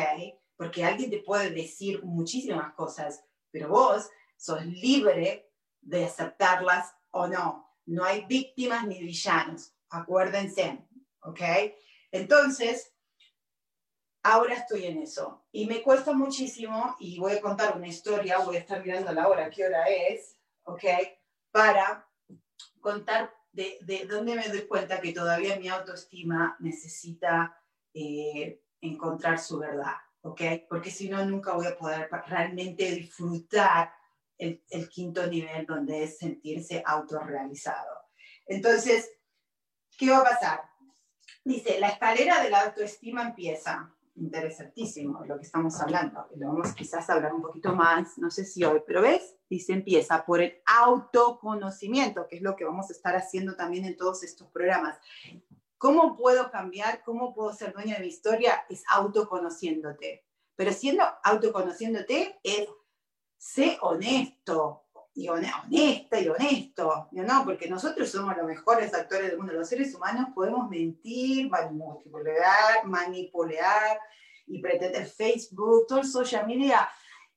Porque alguien te puede decir muchísimas cosas, pero vos sos libre de aceptarlas o no. No hay víctimas ni villanos, acuérdense, ¿ok? Entonces, ahora estoy en eso y me cuesta muchísimo y voy a contar una historia, voy a estar mirando la hora, qué hora es, ¿ok? Para contar de, de dónde me doy cuenta que todavía mi autoestima necesita eh, encontrar su verdad, ¿ok? Porque si no, nunca voy a poder realmente disfrutar el, el, quinto nivel donde es sentirse autorrealizado. Entonces, ¿qué va a pasar? Dice, la escalera de la autoestima empieza. Interesantísimo lo que estamos hablando. Lo vamos quizás a hablar un poquito más, no sé si hoy, pero ves, dice, empieza por el autoconocimiento, que es lo que vamos a estar haciendo también en todos estos programas. ¿Cómo puedo cambiar? ¿Cómo puedo ser dueña de mi historia? Es autoconociéndote. Pero siendo autoconociéndote es sé honesto, y honesta y honesto, ¿no? Porque nosotros somos los mejores actores del mundo. Los seres humanos podemos mentir, manipular, manipular y pretender Facebook, todo el social media,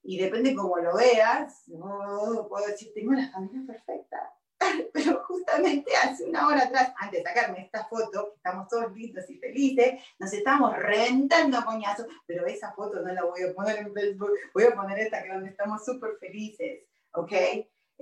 y depende cómo lo veas, no puedo decir, tengo la familia perfecta. Pero justamente hace una hora atrás, antes de sacarme esta foto, estamos todos lindos y felices, nos estamos rentando coñazos, pero esa foto no la voy a poner en Facebook, voy a poner esta que donde estamos súper felices. ¿ok?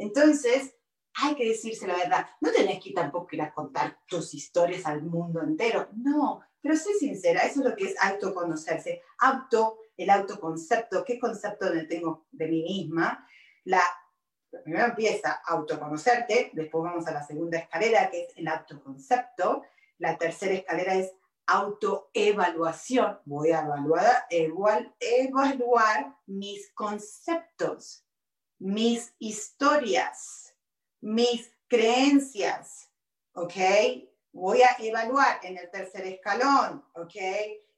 Entonces, hay que decirse la verdad. No tenés que tampoco ir a contar tus historias al mundo entero, no, pero sé sincera, eso es lo que es autoconocerse. Auto, el autoconcepto, ¿qué concepto tengo de mí misma? La, primero empieza autoconocerte, después vamos a la segunda escalera, que es el autoconcepto. La tercera escalera es autoevaluación. Voy a evaluar, evaluar mis conceptos mis historias, mis creencias, ¿ok? Voy a evaluar en el tercer escalón, ¿ok?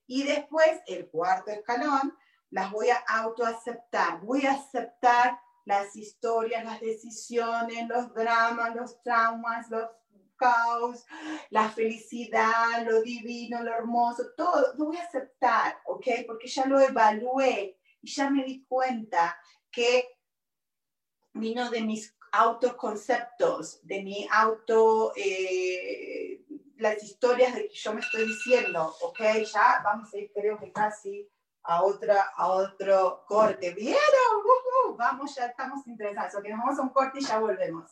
Y después, el cuarto escalón, las voy a autoaceptar. Voy a aceptar las historias, las decisiones, los dramas, los traumas, los caos, la felicidad, lo divino, lo hermoso, todo lo voy a aceptar, ¿ok? Porque ya lo evalué y ya me di cuenta que vino de mis autoconceptos, de mi auto, eh, las historias de que yo me estoy diciendo, ok, ya vamos a ir creo que casi a, otra, a otro corte. ¿Vieron? vamos, ya estamos interesados. Ok, nos vamos a un corte y ya volvemos.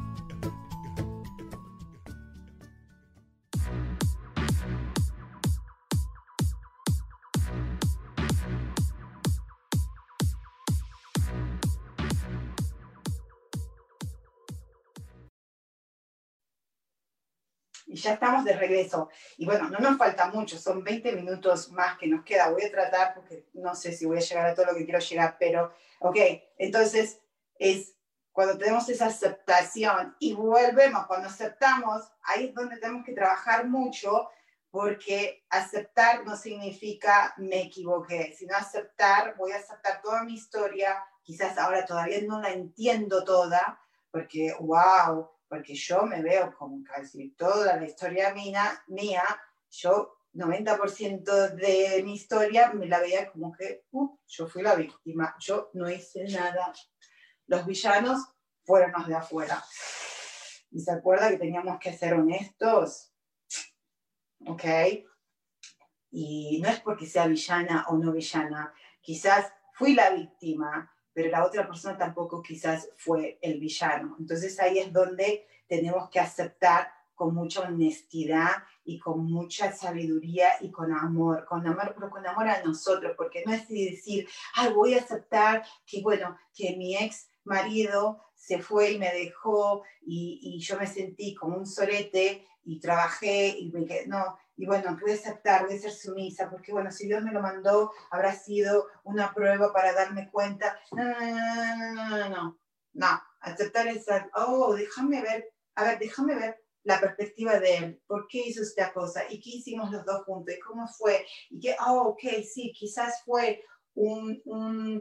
Ya estamos de regreso. Y bueno, no nos falta mucho, son 20 minutos más que nos queda. Voy a tratar, porque no sé si voy a llegar a todo lo que quiero llegar, pero ok, entonces es cuando tenemos esa aceptación y volvemos, cuando aceptamos, ahí es donde tenemos que trabajar mucho, porque aceptar no significa me equivoqué, sino aceptar, voy a aceptar toda mi historia, quizás ahora todavía no la entiendo toda, porque wow, porque yo me veo como casi toda la historia mía, mía yo 90% de mi historia me la veía como que uh, yo fui la víctima, yo no hice nada. Los villanos fueron los de afuera. ¿Y se acuerda que teníamos que ser honestos? ¿Ok? Y no es porque sea villana o no villana. Quizás fui la víctima, pero la otra persona tampoco quizás fue el villano. Entonces ahí es donde tenemos que aceptar con mucha honestidad y con mucha sabiduría y con amor, con amor, pero con amor a nosotros, porque no es decir, ay, voy a aceptar que, bueno, que mi ex marido se fue y me dejó y, yo me sentí como un sorete y trabajé y me quedé, no, y bueno, pude aceptar, a ser sumisa, porque bueno, si Dios me lo mandó, habrá sido una prueba para darme cuenta. No, no, no, aceptar esa, oh, déjame ver, a ver, déjame ver la perspectiva de él, por qué hizo esta cosa y qué hicimos los dos juntos y cómo fue y que, oh, ok, sí, quizás fue un,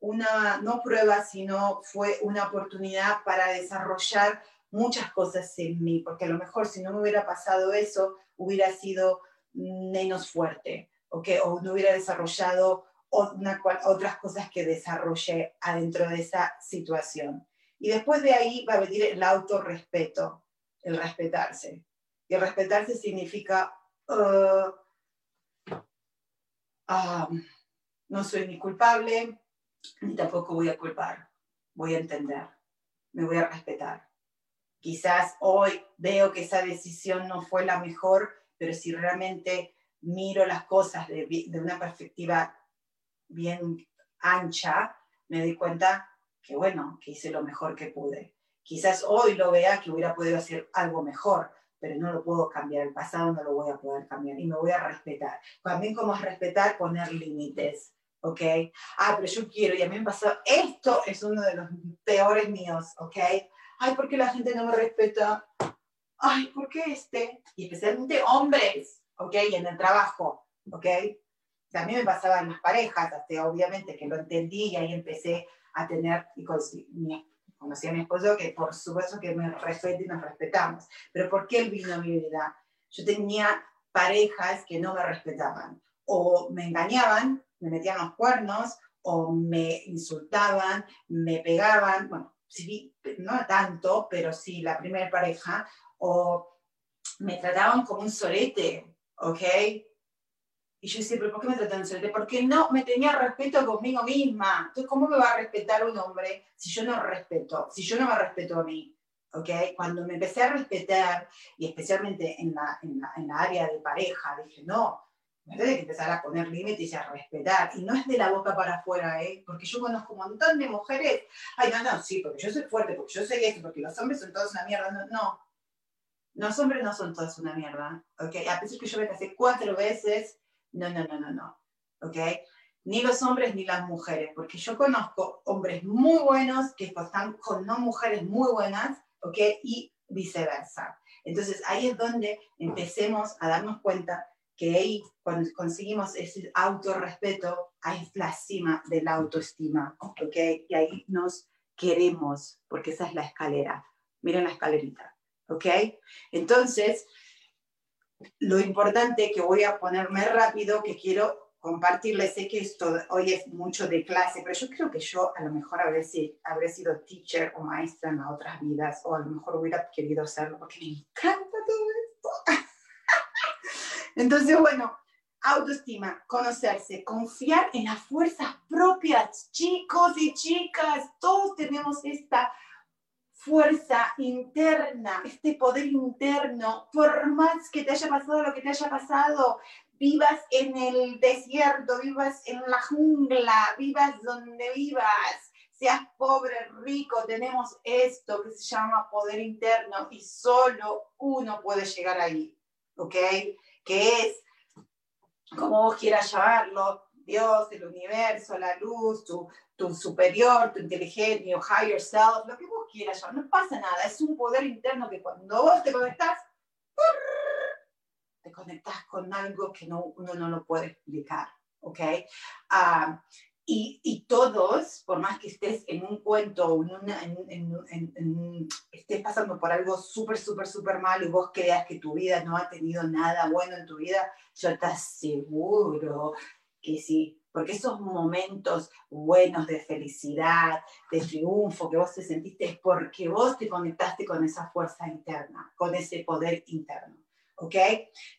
una, no prueba, sino fue una oportunidad para desarrollar muchas cosas en mí, porque a lo mejor si no me hubiera pasado eso, hubiera sido menos fuerte, ¿okay? o no hubiera desarrollado otras cosas que desarrollé adentro de esa situación. Y después de ahí va a venir el autorrespeto, el respetarse. Y el respetarse significa, uh, um, no soy ni culpable, ni tampoco voy a culpar, voy a entender, me voy a respetar. Quizás hoy veo que esa decisión no fue la mejor, pero si realmente miro las cosas de, de una perspectiva bien ancha, me doy cuenta que bueno, que hice lo mejor que pude. Quizás hoy lo vea que hubiera podido hacer algo mejor, pero no lo puedo cambiar, el pasado no lo voy a poder cambiar y me voy a respetar. También como es respetar, poner límites, ¿ok? Ah, pero yo quiero y a mí me pasó, esto es uno de los peores míos, ¿ok? Ay, ¿por qué la gente no me respeta? Ay, ¿por qué este? Y especialmente hombres, ¿ok? Y en el trabajo, ¿ok? También me pasaba en las parejas, hasta obviamente que lo entendí y ahí empecé a tener, y con conocí a mi esposo, que por supuesto que me respeta y nos respetamos. Pero ¿por qué él vino a mi vida? Yo tenía parejas que no me respetaban. O me engañaban, me metían los cuernos, o me insultaban, me pegaban, bueno, no tanto, pero sí la primera pareja, o me trataban como un sorete, ¿ok? Y yo decía, pero ¿por qué me tratan de Porque no me tenía respeto conmigo misma. Entonces, ¿cómo me va a respetar un hombre si yo no respeto, si yo no me respeto a mí? ¿ok? Cuando me empecé a respetar, y especialmente en la, en la, en la área de pareja, dije, no, me tengo que empezar a poner límites y a respetar. Y no es de la boca para afuera, ¿eh? Porque yo conozco un montón de mujeres, ay, no, no, sí, porque yo soy fuerte, porque yo soy esto, porque los hombres son todos una mierda. No, no. Los hombres no son todos una mierda, ¿ok? A pesar que yo me casé cuatro veces no, no, no, no, no. ¿Ok? Ni los hombres ni las mujeres, porque yo conozco hombres muy buenos que están con no mujeres muy buenas, ¿ok? Y viceversa. Entonces ahí es donde empecemos a darnos cuenta que ahí, cuando conseguimos ese autorrespeto, ahí la cima de la autoestima, ¿ok? Y ahí nos queremos, porque esa es la escalera. Miren la escalerita, ¿ok? Entonces, lo importante que voy a ponerme rápido, que quiero compartirles, sé que esto hoy es mucho de clase, pero yo creo que yo a lo mejor habré, habré sido teacher o maestra en otras vidas, o a lo mejor hubiera querido hacerlo porque me encanta. Entonces, bueno, autoestima, conocerse, confiar en las fuerzas propias, chicos y chicas, todos tenemos esta fuerza interna, este poder interno, por más que te haya pasado lo que te haya pasado, vivas en el desierto, vivas en la jungla, vivas donde vivas, seas pobre, rico, tenemos esto que se llama poder interno y solo uno puede llegar ahí, ¿ok? Que es, como vos quieras llamarlo, Dios, el universo, la luz, tu, tu superior, tu inteligente, o higher self, lo que vos quieras, no pasa nada, es un poder interno que cuando vos te conectás, te conectas con algo que no, uno no lo puede explicar, ¿ok? Ah, y, y, todos, por más que estés en un cuento o en estés pasando por algo súper, súper, súper malo y vos creas que tu vida no ha tenido nada bueno en tu vida, yo te aseguro que sí, porque esos momentos buenos de felicidad, de triunfo que vos te sentiste es porque vos te conectaste con esa fuerza interna, con ese poder interno. ¿ok?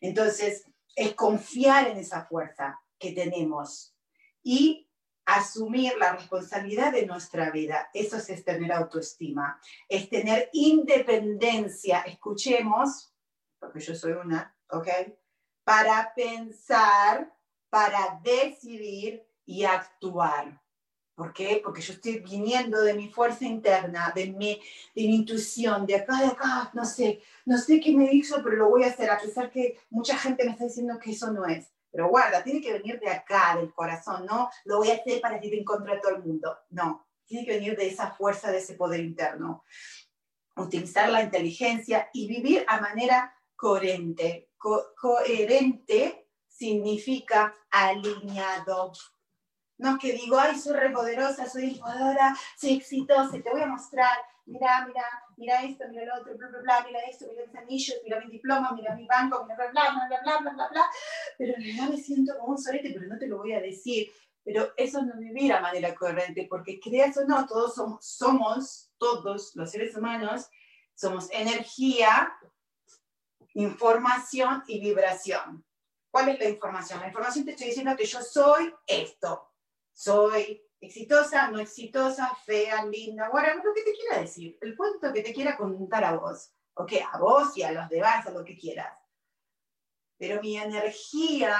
Entonces, es confiar en esa fuerza que tenemos y asumir la responsabilidad de nuestra vida. Eso es tener autoestima, es tener independencia. Escuchemos, porque yo soy una, ¿ok? Para pensar, para decidir y actuar. ¿Por qué? Porque yo estoy viniendo de mi fuerza interna, de mi, de intuición, de acá, de acá, no sé, no sé qué me hizo, pero lo voy a hacer, a pesar que mucha gente me está diciendo que eso no es. Pero guarda, tiene que venir de acá, del corazón, no lo voy a hacer para ir en contra de todo el mundo. No, tiene que venir de esa fuerza, de ese poder interno. Utilizar la inteligencia y vivir a manera coherente. coherente significa alineado no que digo, ay, soy re poderosa, soy empoderadora, soy exitosa, te voy a mostrar, mira, mira, mira esto, mira lo otro, bla, bla, bla, mira esto, mira mis anillos, mira mi diploma, mira mi banco, mira bla, bla, bla, bla, bla, bla, bla, pero en realidad me siento como un solete, pero no te lo voy a decir. Pero eso no vivir a manera corriente, porque creas o no, todos somos, somos, todos los seres humanos, somos energía, información y vibración. ¿Cuál es la información? La información te estoy diciendo que yo soy esto, soy exitosa, no exitosa, fea, linda, bueno, lo que te quiera decir, el cuento que te quiera contar a vos, ok, a vos y a los demás, a lo que quieras. Pero mi energía,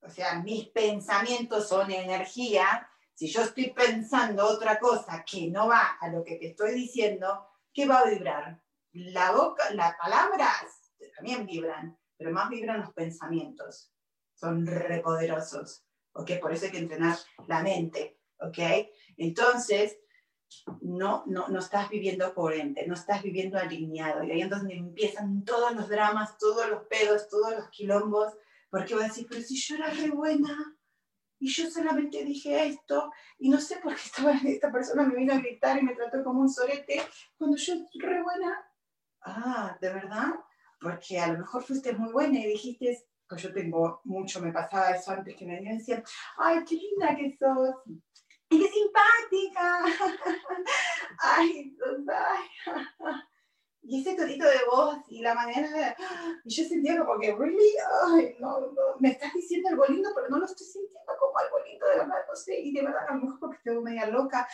o sea, mis pensamientos son energía, si yo estoy pensando otra cosa que no va a lo que te estoy diciendo, ¿qué va a vibrar? La boca, las palabras también vibran, pero más vibran los pensamientos. Son repoderosos. ¿Ok? Por eso hay que entrenar la mente, ¿ok? Entonces, no, no, no estás viviendo coherente, no estás viviendo alineado. Y ahí es donde empiezan todos los dramas, todos los pedos, todos los quilombos, porque voy a decir, pero si yo era re buena, y yo solamente dije esto, y no sé por qué estaba, esta persona me vino a gritar y me trató como un sorete, cuando yo re buena. Ah, ¿de verdad? Porque a lo mejor fuiste muy buena y dijiste, yo tengo mucho, me pasaba eso antes que me decían, ay, qué linda que sos, y qué simpática, ay, ay, y ese tonito de voz y la manera de, y yo sentía como que, really, ay, no, no, me estás diciendo algo lindo, pero no lo estoy sintiendo como algo lindo, de verdad, no sé, y de verdad, a lo mejor porque estoy media loca,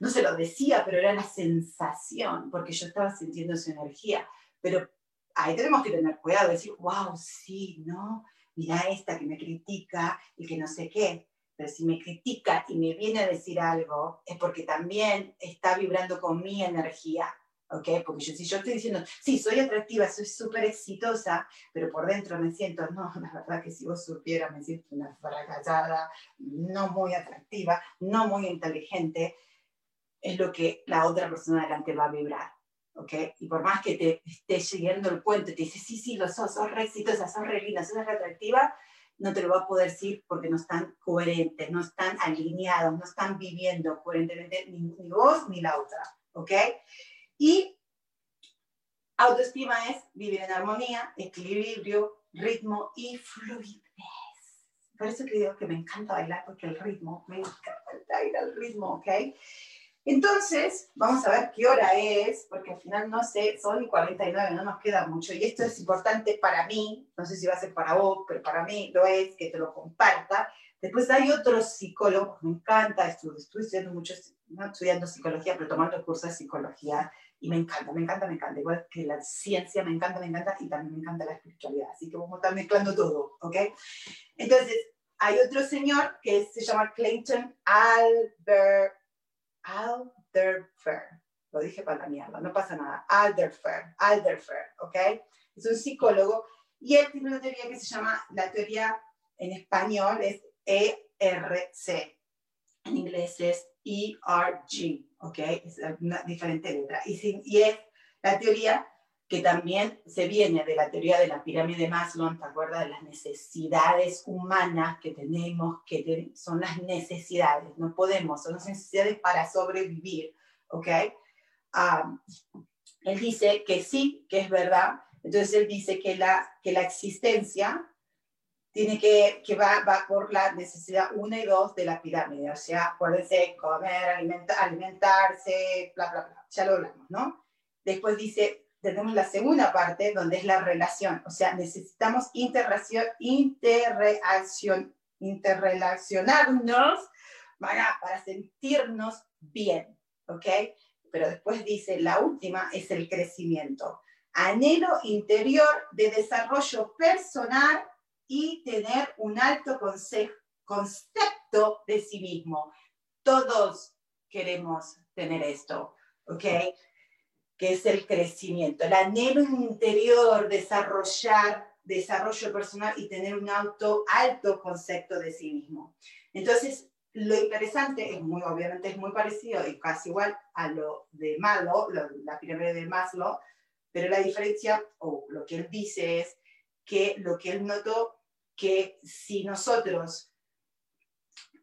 no se lo decía, pero era la sensación, porque yo estaba sintiendo su energía, pero ahí tenemos que tener cuidado, decir, wow, sí, no, mira esta que me critica y que no sé qué. Pero si me critica y me viene a decir algo, es porque también está vibrando con mi energía, ¿ok? Porque yo, si yo estoy diciendo, sí, soy atractiva, soy súper exitosa, pero por dentro me siento, no, la verdad que si vos supieras, me siento una fracasada, no muy atractiva, no muy inteligente, es lo que la otra persona delante va a vibrar. ¿Ok? Y por más que te esté siguiendo el cuento te dice, sí, sí, lo sos, sos re exitosa, sos re linda, sos no te lo va a poder decir porque no están coherentes, no están alineados, no están viviendo coherentemente ni, ni vos ni la otra, ¿ok? Y autoestima es vivir en armonía, equilibrio, ritmo y fluidez. Por eso que digo que me encanta bailar, porque el ritmo, me encanta ir al ritmo, ¿ok? Entonces, vamos a ver qué hora es, porque al final no sé, son 49, no nos queda mucho. Y esto es importante para mí, no sé si va a ser para vos, pero para mí lo es, que te lo comparta. Después hay otros psicólogos, me encanta, estuve, estudiando mucho, no estudiando psicología, pero tomando cursos de psicología, y me encanta, me encanta, me encanta. Igual que la ciencia me encanta, me encanta, y también me encanta la espiritualidad. Así que vamos a estar mezclando todo, ¿ok? Entonces, hay otro señor que se llama Clayton Albert Alderfer. Lo dije para la mierda, no pasa nada. Alderfer, Alderfer, ¿ok? Es un psicólogo y él tiene una teoría que se llama, la teoría en español es ERC. en inglés es ERG, ¿ok? Es una diferente letra. Y, y es la teoría que también se viene de la teoría de la pirámide de Maslow, ¿te acuerdas? De las necesidades humanas que tenemos, que son las necesidades, no podemos, son las necesidades para sobrevivir, ¿ok? Ah, él dice que sí, que es verdad, entonces él dice que la, que la existencia tiene que, que va, va por la necesidad 1 y 2 de la pirámide, o sea, acuérdense, comer, alimentarse, bla, bla, bla, ya lo hablamos, ¿no? Después dice, tenemos la segunda parte, donde es la relación. O sea, necesitamos interrelación, interrelación, interrelacionarnos para, para sentirnos bien, ¿ok? Pero después dice, la última es el crecimiento. Anhelo interior de desarrollo personal y tener un alto concepto de sí mismo. Todos queremos tener esto, ¿ok? Que es el crecimiento, el anhelo interior, desarrollar desarrollo personal y tener un alto, alto concepto de sí mismo. Entonces, lo interesante es muy, obviamente es muy parecido y casi igual a lo de Maslow, la pirámide de Maslow, pero la diferencia, o lo que él dice es que lo que él notó, que si nosotros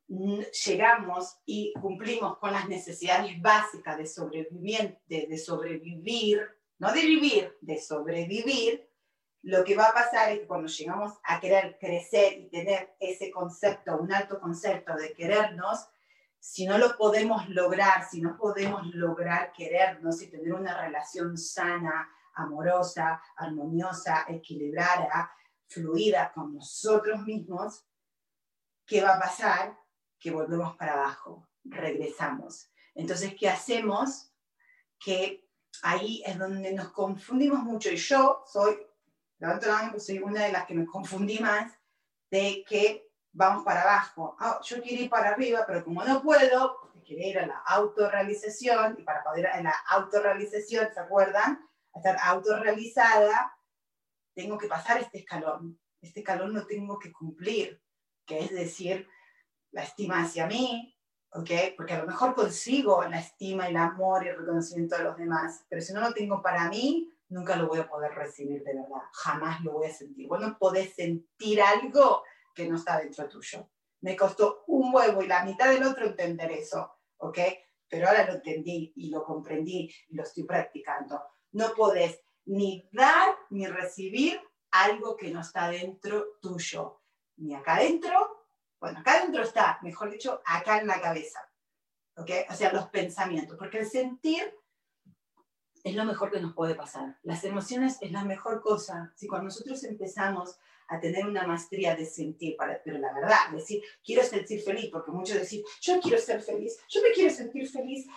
llegamos y cumplimos con las necesidades básicas de sobrevivir, de, sobrevivir, no de vivir, de sobrevivir, lo que va a pasar es que cuando llegamos a querer crecer y tener ese concepto, un alto concepto de querernos, si no lo podemos lograr, si no podemos lograr querernos y tener una relación sana, amorosa, armoniosa, equilibrada, fluida con nosotros mismos, ¿qué va a pasar? Que volvemos para abajo, regresamos. Entonces, ¿qué hacemos? Que ahí es donde nos confundimos mucho. Y yo soy, la mano, soy una de las que me confundí más de que vamos para abajo. Ah, yo quiero ir para arriba, pero como no puedo, quiero ir a la autorrealización, y para poder en la autorrealización, ¿se acuerdan? A estar autorrealizada, tengo que pasar este escalón. Este escalón no tengo que cumplir, que es decir, la estima hacia mí, ¿ok? Porque a lo mejor consigo la estima, el amor y el reconocimiento de los demás, pero si no lo tengo para mí, nunca lo voy a poder recibir de verdad, jamás lo voy a sentir. Bueno, podés sentir algo que no está dentro tuyo. Me costó un huevo y la mitad del otro entender eso, ¿ok? Pero ahora lo entendí y lo comprendí y lo estoy practicando. No podés ni dar ni recibir algo que no está dentro tuyo, ni acá adentro bueno, acá adentro está, mejor dicho, acá en la cabeza. ¿Ok? O sea, los pensamientos. Porque el sentir es lo mejor que nos puede pasar. Las emociones es la mejor cosa. Si cuando nosotros empezamos a tener una maestría de sentir, para, pero la verdad, decir, quiero sentir feliz, porque muchos decir, yo quiero ser feliz, yo me quiero sentir feliz,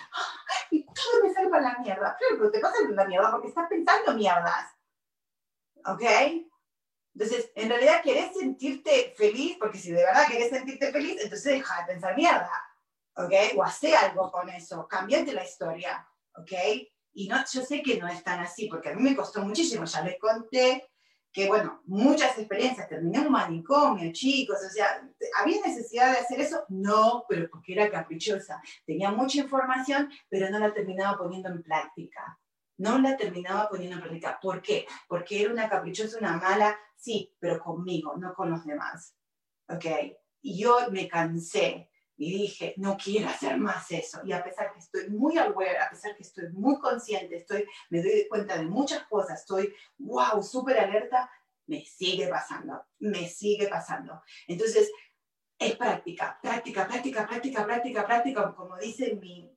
y todo me salva la mierda. pero te pasa la mierda porque estás pensando mierdas. ¿Ok? Entonces, en realidad querés sentirte feliz, porque si de verdad querés sentirte feliz, entonces deja de pensar mierda, ¿ok? O hace algo con eso, cambiate la historia, ¿ok? Y no, yo sé que no es tan así, porque a mí me costó muchísimo, ya les conté que, bueno, muchas experiencias, terminé en un manicomio, chicos, o sea, ¿había necesidad de hacer eso? No, pero porque era caprichosa, tenía mucha información, pero no la terminaba poniendo en práctica no la terminaba poniendo en práctica. ¿Por qué? Porque era una caprichosa, una mala, sí, pero conmigo, no con los demás. ¿Ok? Y yo me cansé y dije, no quiero hacer más eso. Y a pesar que estoy muy aware, a pesar que estoy muy consciente, estoy, me doy cuenta de muchas cosas, estoy, wow, súper alerta, me sigue pasando, me sigue pasando. Entonces, es práctica, práctica, práctica, práctica, práctica, práctica, como dice mi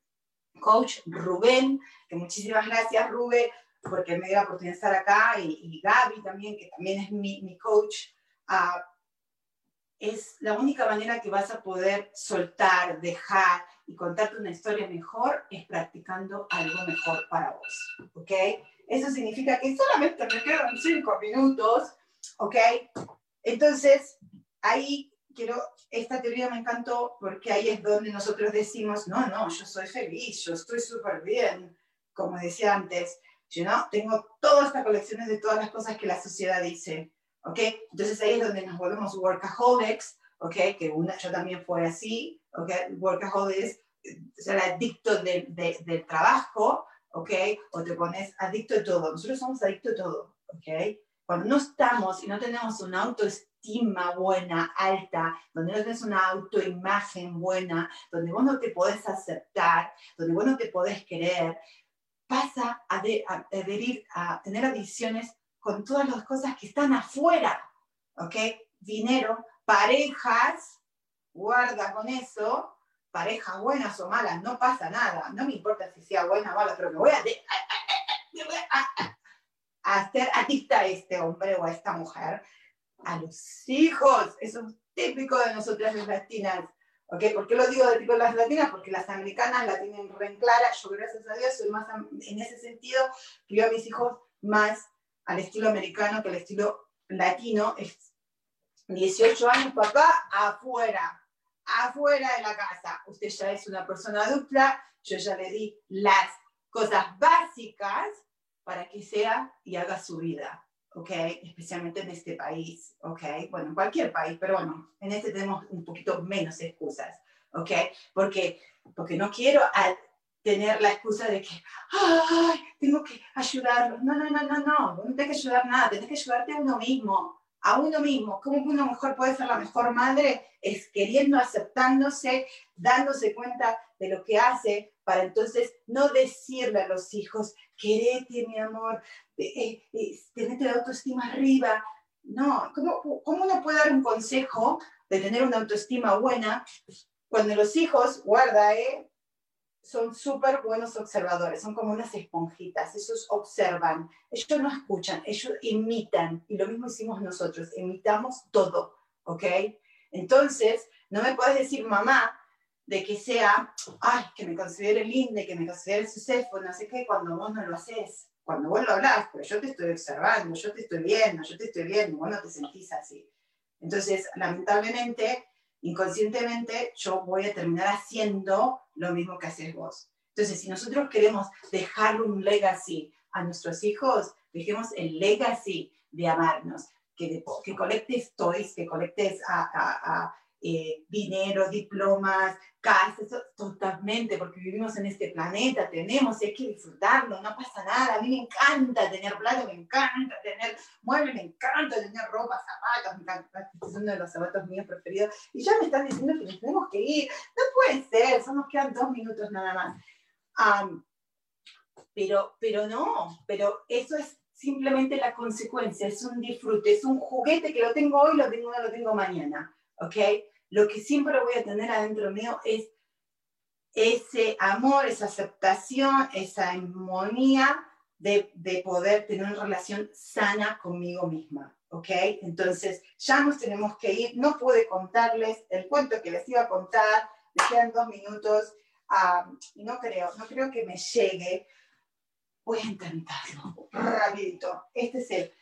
coach Rubén, que muchísimas gracias Rubén, porque me dio la oportunidad de estar acá, y, y Gaby también, que también es mi, coach. Uh, es la única manera que vas a poder soltar, dejar y contarte una historia mejor es practicando algo mejor para vos, ¿ok? Eso significa que solamente me quedan cinco minutos, ¿ok? Entonces, ahí quiero, esta teoría me encantó porque ahí es donde nosotros decimos, no, no, yo soy feliz, yo estoy súper bien, como decía antes, yo no, tengo todas estas colecciones de todas las cosas que la sociedad dice, ¿ok? Entonces ahí es donde nos volvemos workaholics, ¿ok? Que una, yo también fue así, ¿ok? Workaholic ser adicto de, del trabajo, ¿ok? O te pones adicto a todo. Nosotros somos adictos a todo, ¿ok? Cuando no estamos y no tenemos una autoestima buena, alta, donde no tienes una autoimagen buena, donde vos no te podés aceptar, donde vos no te podés querer, pasa a, a adherir, a tener adicciones con todas las cosas que están afuera, ¿ok? Dinero, parejas, guarda con eso, parejas buenas o malas, no pasa nada. No me importa si sea buena o mala, pero me voy a, a, hacer adicta a este hombre o a esta mujer. A los hijos, eso es típico de nosotras las latinas. ¿ok? ¿Por qué lo digo de tipo las latinas? Porque las americanas la tienen re clara. Yo, gracias a Dios, soy más en ese sentido, crio a mis hijos más al estilo americano que al estilo latino. Es 18 años, papá, afuera afuera de la casa. Usted ya es una persona adulta, yo ya le di las cosas básicas para que sea y haga su vida, ¿ok? Especialmente en este país, ¿ok? Bueno, en cualquier país, pero bueno, en este tenemos un poquito menos excusas, ¿ok? Porque, porque no quiero tener la excusa de que, ay, tengo que ayudarlo. No, no, no, no, no, no tienes que ayudar nada, tienes que ayudarte a uno mismo, a uno mismo. ¿Cómo una mujer puede ser la mejor madre? Es queriendo, aceptándose, dándose cuenta de lo que hace, para entonces no decirle a los hijos, querete, mi amor, eh, eh, tenete la autoestima arriba. No, ¿cómo, ¿cómo uno puede dar un consejo de tener una autoestima buena cuando los hijos, guarda, eh, son súper buenos observadores, son como unas esponjitas, ellos observan, ellos no escuchan, ellos imitan, y lo mismo hicimos nosotros, imitamos todo, ¿ok? Entonces, no me puedes decir mamá de que sea, ay, que me considere linda, que me considere suceso, no sé qué, cuando vos no lo haces, cuando vos lo hablas, pero yo te estoy observando, yo te estoy viendo, yo te estoy viendo, vos no te sentís así. Entonces, lamentablemente, inconscientemente yo voy a terminar haciendo lo mismo que haces vos. Entonces, si nosotros queremos dejar un legacy a nuestros hijos, dejemos el legacy de amarnos, que, que colectes toys, que colectes a eh, dinero, diplomas, casas, totalmente, porque vivimos en este planeta, tenemos, hay que disfrutarlo, no pasa nada. A mí me encanta tener plata, me encanta tener muebles, me encanta tener ropa, zapatos, me encanta, este es uno de los zapatos míos preferidos. Y ya me están diciendo que nos tenemos que ir. No puede ser, solo nos quedan dos minutos nada más. pero, pero no, pero eso es simplemente la consecuencia, es un disfrute, es un juguete que lo tengo hoy, lo tengo, lo tengo mañana. ¿Ok? Lo que siempre voy a tener adentro mío es ese amor, esa aceptación, esa armonía de, de, poder tener una relación sana conmigo misma, ¿ok? Entonces, ya nos tenemos que ir. No pude contarles el cuento que les iba a contar, me quedan dos minutos, y no creo, no creo que me llegue. Voy a intentarlo, rapidito. Este es el...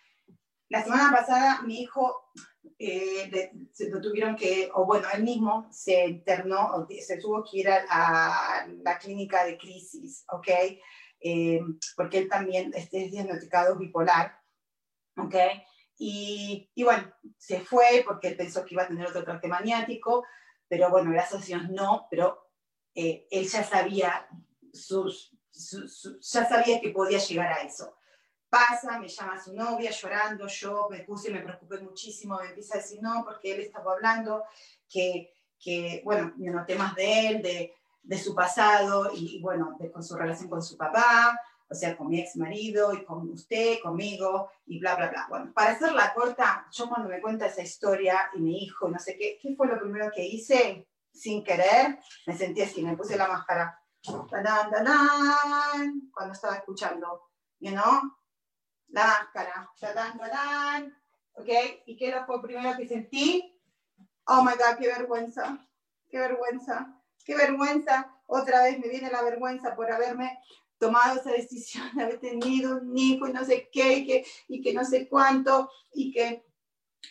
La semana pasada mi hijo eh, se lo tuvieron que, o bueno, él mismo se internó, se tuvo que ir a, la clínica de crisis, ¿ok? Eh, porque él también es diagnosticado bipolar, ¿ok? Y, y, bueno, se fue porque él pensó que iba a tener otro trate maniático, pero bueno, gracias a Dios no, pero eh, él ya sabía, sus, ya sabía que podía llegar a eso pasa, me llama su novia llorando, yo me puse, me preocupé muchísimo, me empieza a decir no, porque él estaba hablando, que, que bueno, temas de él, de, de su pasado y, bueno, de, con su relación con su papá, o sea, con mi ex marido y con usted, conmigo y bla, bla, bla. Bueno, para hacerla corta, yo cuando me cuenta esa historia y mi hijo, no sé qué, ¿qué fue lo primero que hice? Sin querer, me sentí así, me puse la máscara. cuando estaba escuchando, you know? La máscara. Tatán, tatán. ¿Ok? ¿Y qué fue lo primero que sentí? Oh my God, qué vergüenza. Qué vergüenza. Qué vergüenza. Otra vez me viene la vergüenza por haberme tomado esa decisión de haber tenido un hijo y no sé qué, y que, y que no sé cuánto, y que,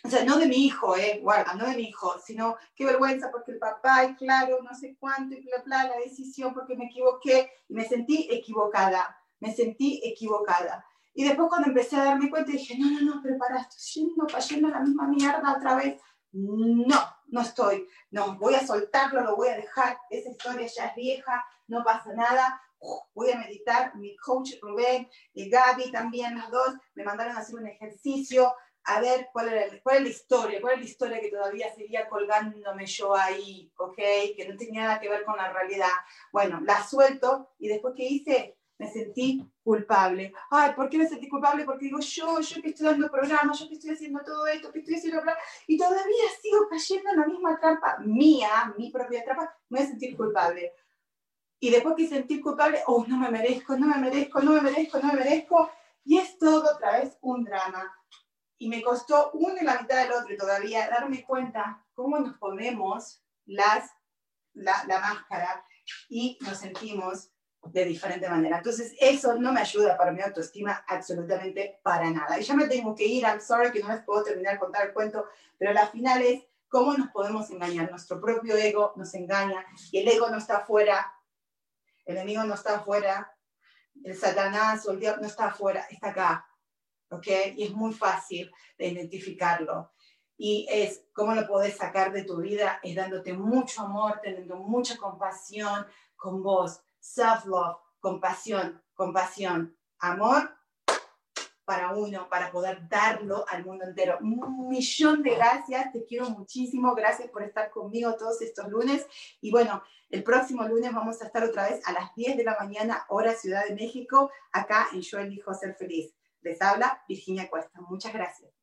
o sea, no de mi hijo, eh, guarda, no de mi hijo, sino qué vergüenza porque el papá, y claro, no sé cuánto, y bla, bla, la decisión porque me equivoqué, y me sentí equivocada, me sentí equivocada. Y después cuando empecé a darme cuenta dije, no, no, no, pero para, estoy yendo, cayendo la misma mierda otra vez. no, no estoy, no, voy a soltarlo, lo voy a dejar, esa historia ya es vieja, no pasa nada, voy a meditar, mi coach Rubén y Gaby también, los dos, me mandaron a hacer un ejercicio, a ver cuál, era, cuál es la historia, cuál es la historia que todavía seguía colgándome yo ahí, ¿ok? Que no tenía nada que ver con la realidad. Bueno, la suelto y después que hice, me sentí culpable. Ay, ¿por qué me sentí culpable? Porque digo, yo, yo que estoy dando programas, yo que estoy haciendo todo esto, que estoy haciendo y todavía sigo cayendo en la misma trampa mía, mi propia trampa, me voy a sentir culpable. Y después que sentí culpable, oh, no me merezco, no me merezco, no me merezco, no me merezco, y es todo otra vez un drama. Y me costó uno y la mitad del otro y todavía darme cuenta cómo nos ponemos las, la, la máscara y nos sentimos de diferente manera. Entonces, eso no me ayuda para mi autoestima absolutamente para nada. Y ya me tengo que ir, I'm sorry que no les puedo terminar de contar el cuento, pero la final es cómo nos podemos engañar. Nuestro propio ego nos engaña y el ego no está afuera, el enemigo no está afuera, el satanás o el diablo no está afuera, está acá. ¿Ok? Y es muy fácil de identificarlo. Y es cómo lo puedes sacar de tu vida, es dándote mucho amor, teniendo mucha compasión con vos self-love, compasión, compasión, amor para uno, para poder darlo al mundo entero. Un millón de gracias, te quiero muchísimo, gracias por estar conmigo todos estos lunes. Y bueno, el próximo lunes vamos a estar otra vez a las 10 de la mañana, hora Ciudad de México, acá en Yo elijo ser feliz. Les habla Virginia Cuesta. Muchas gracias.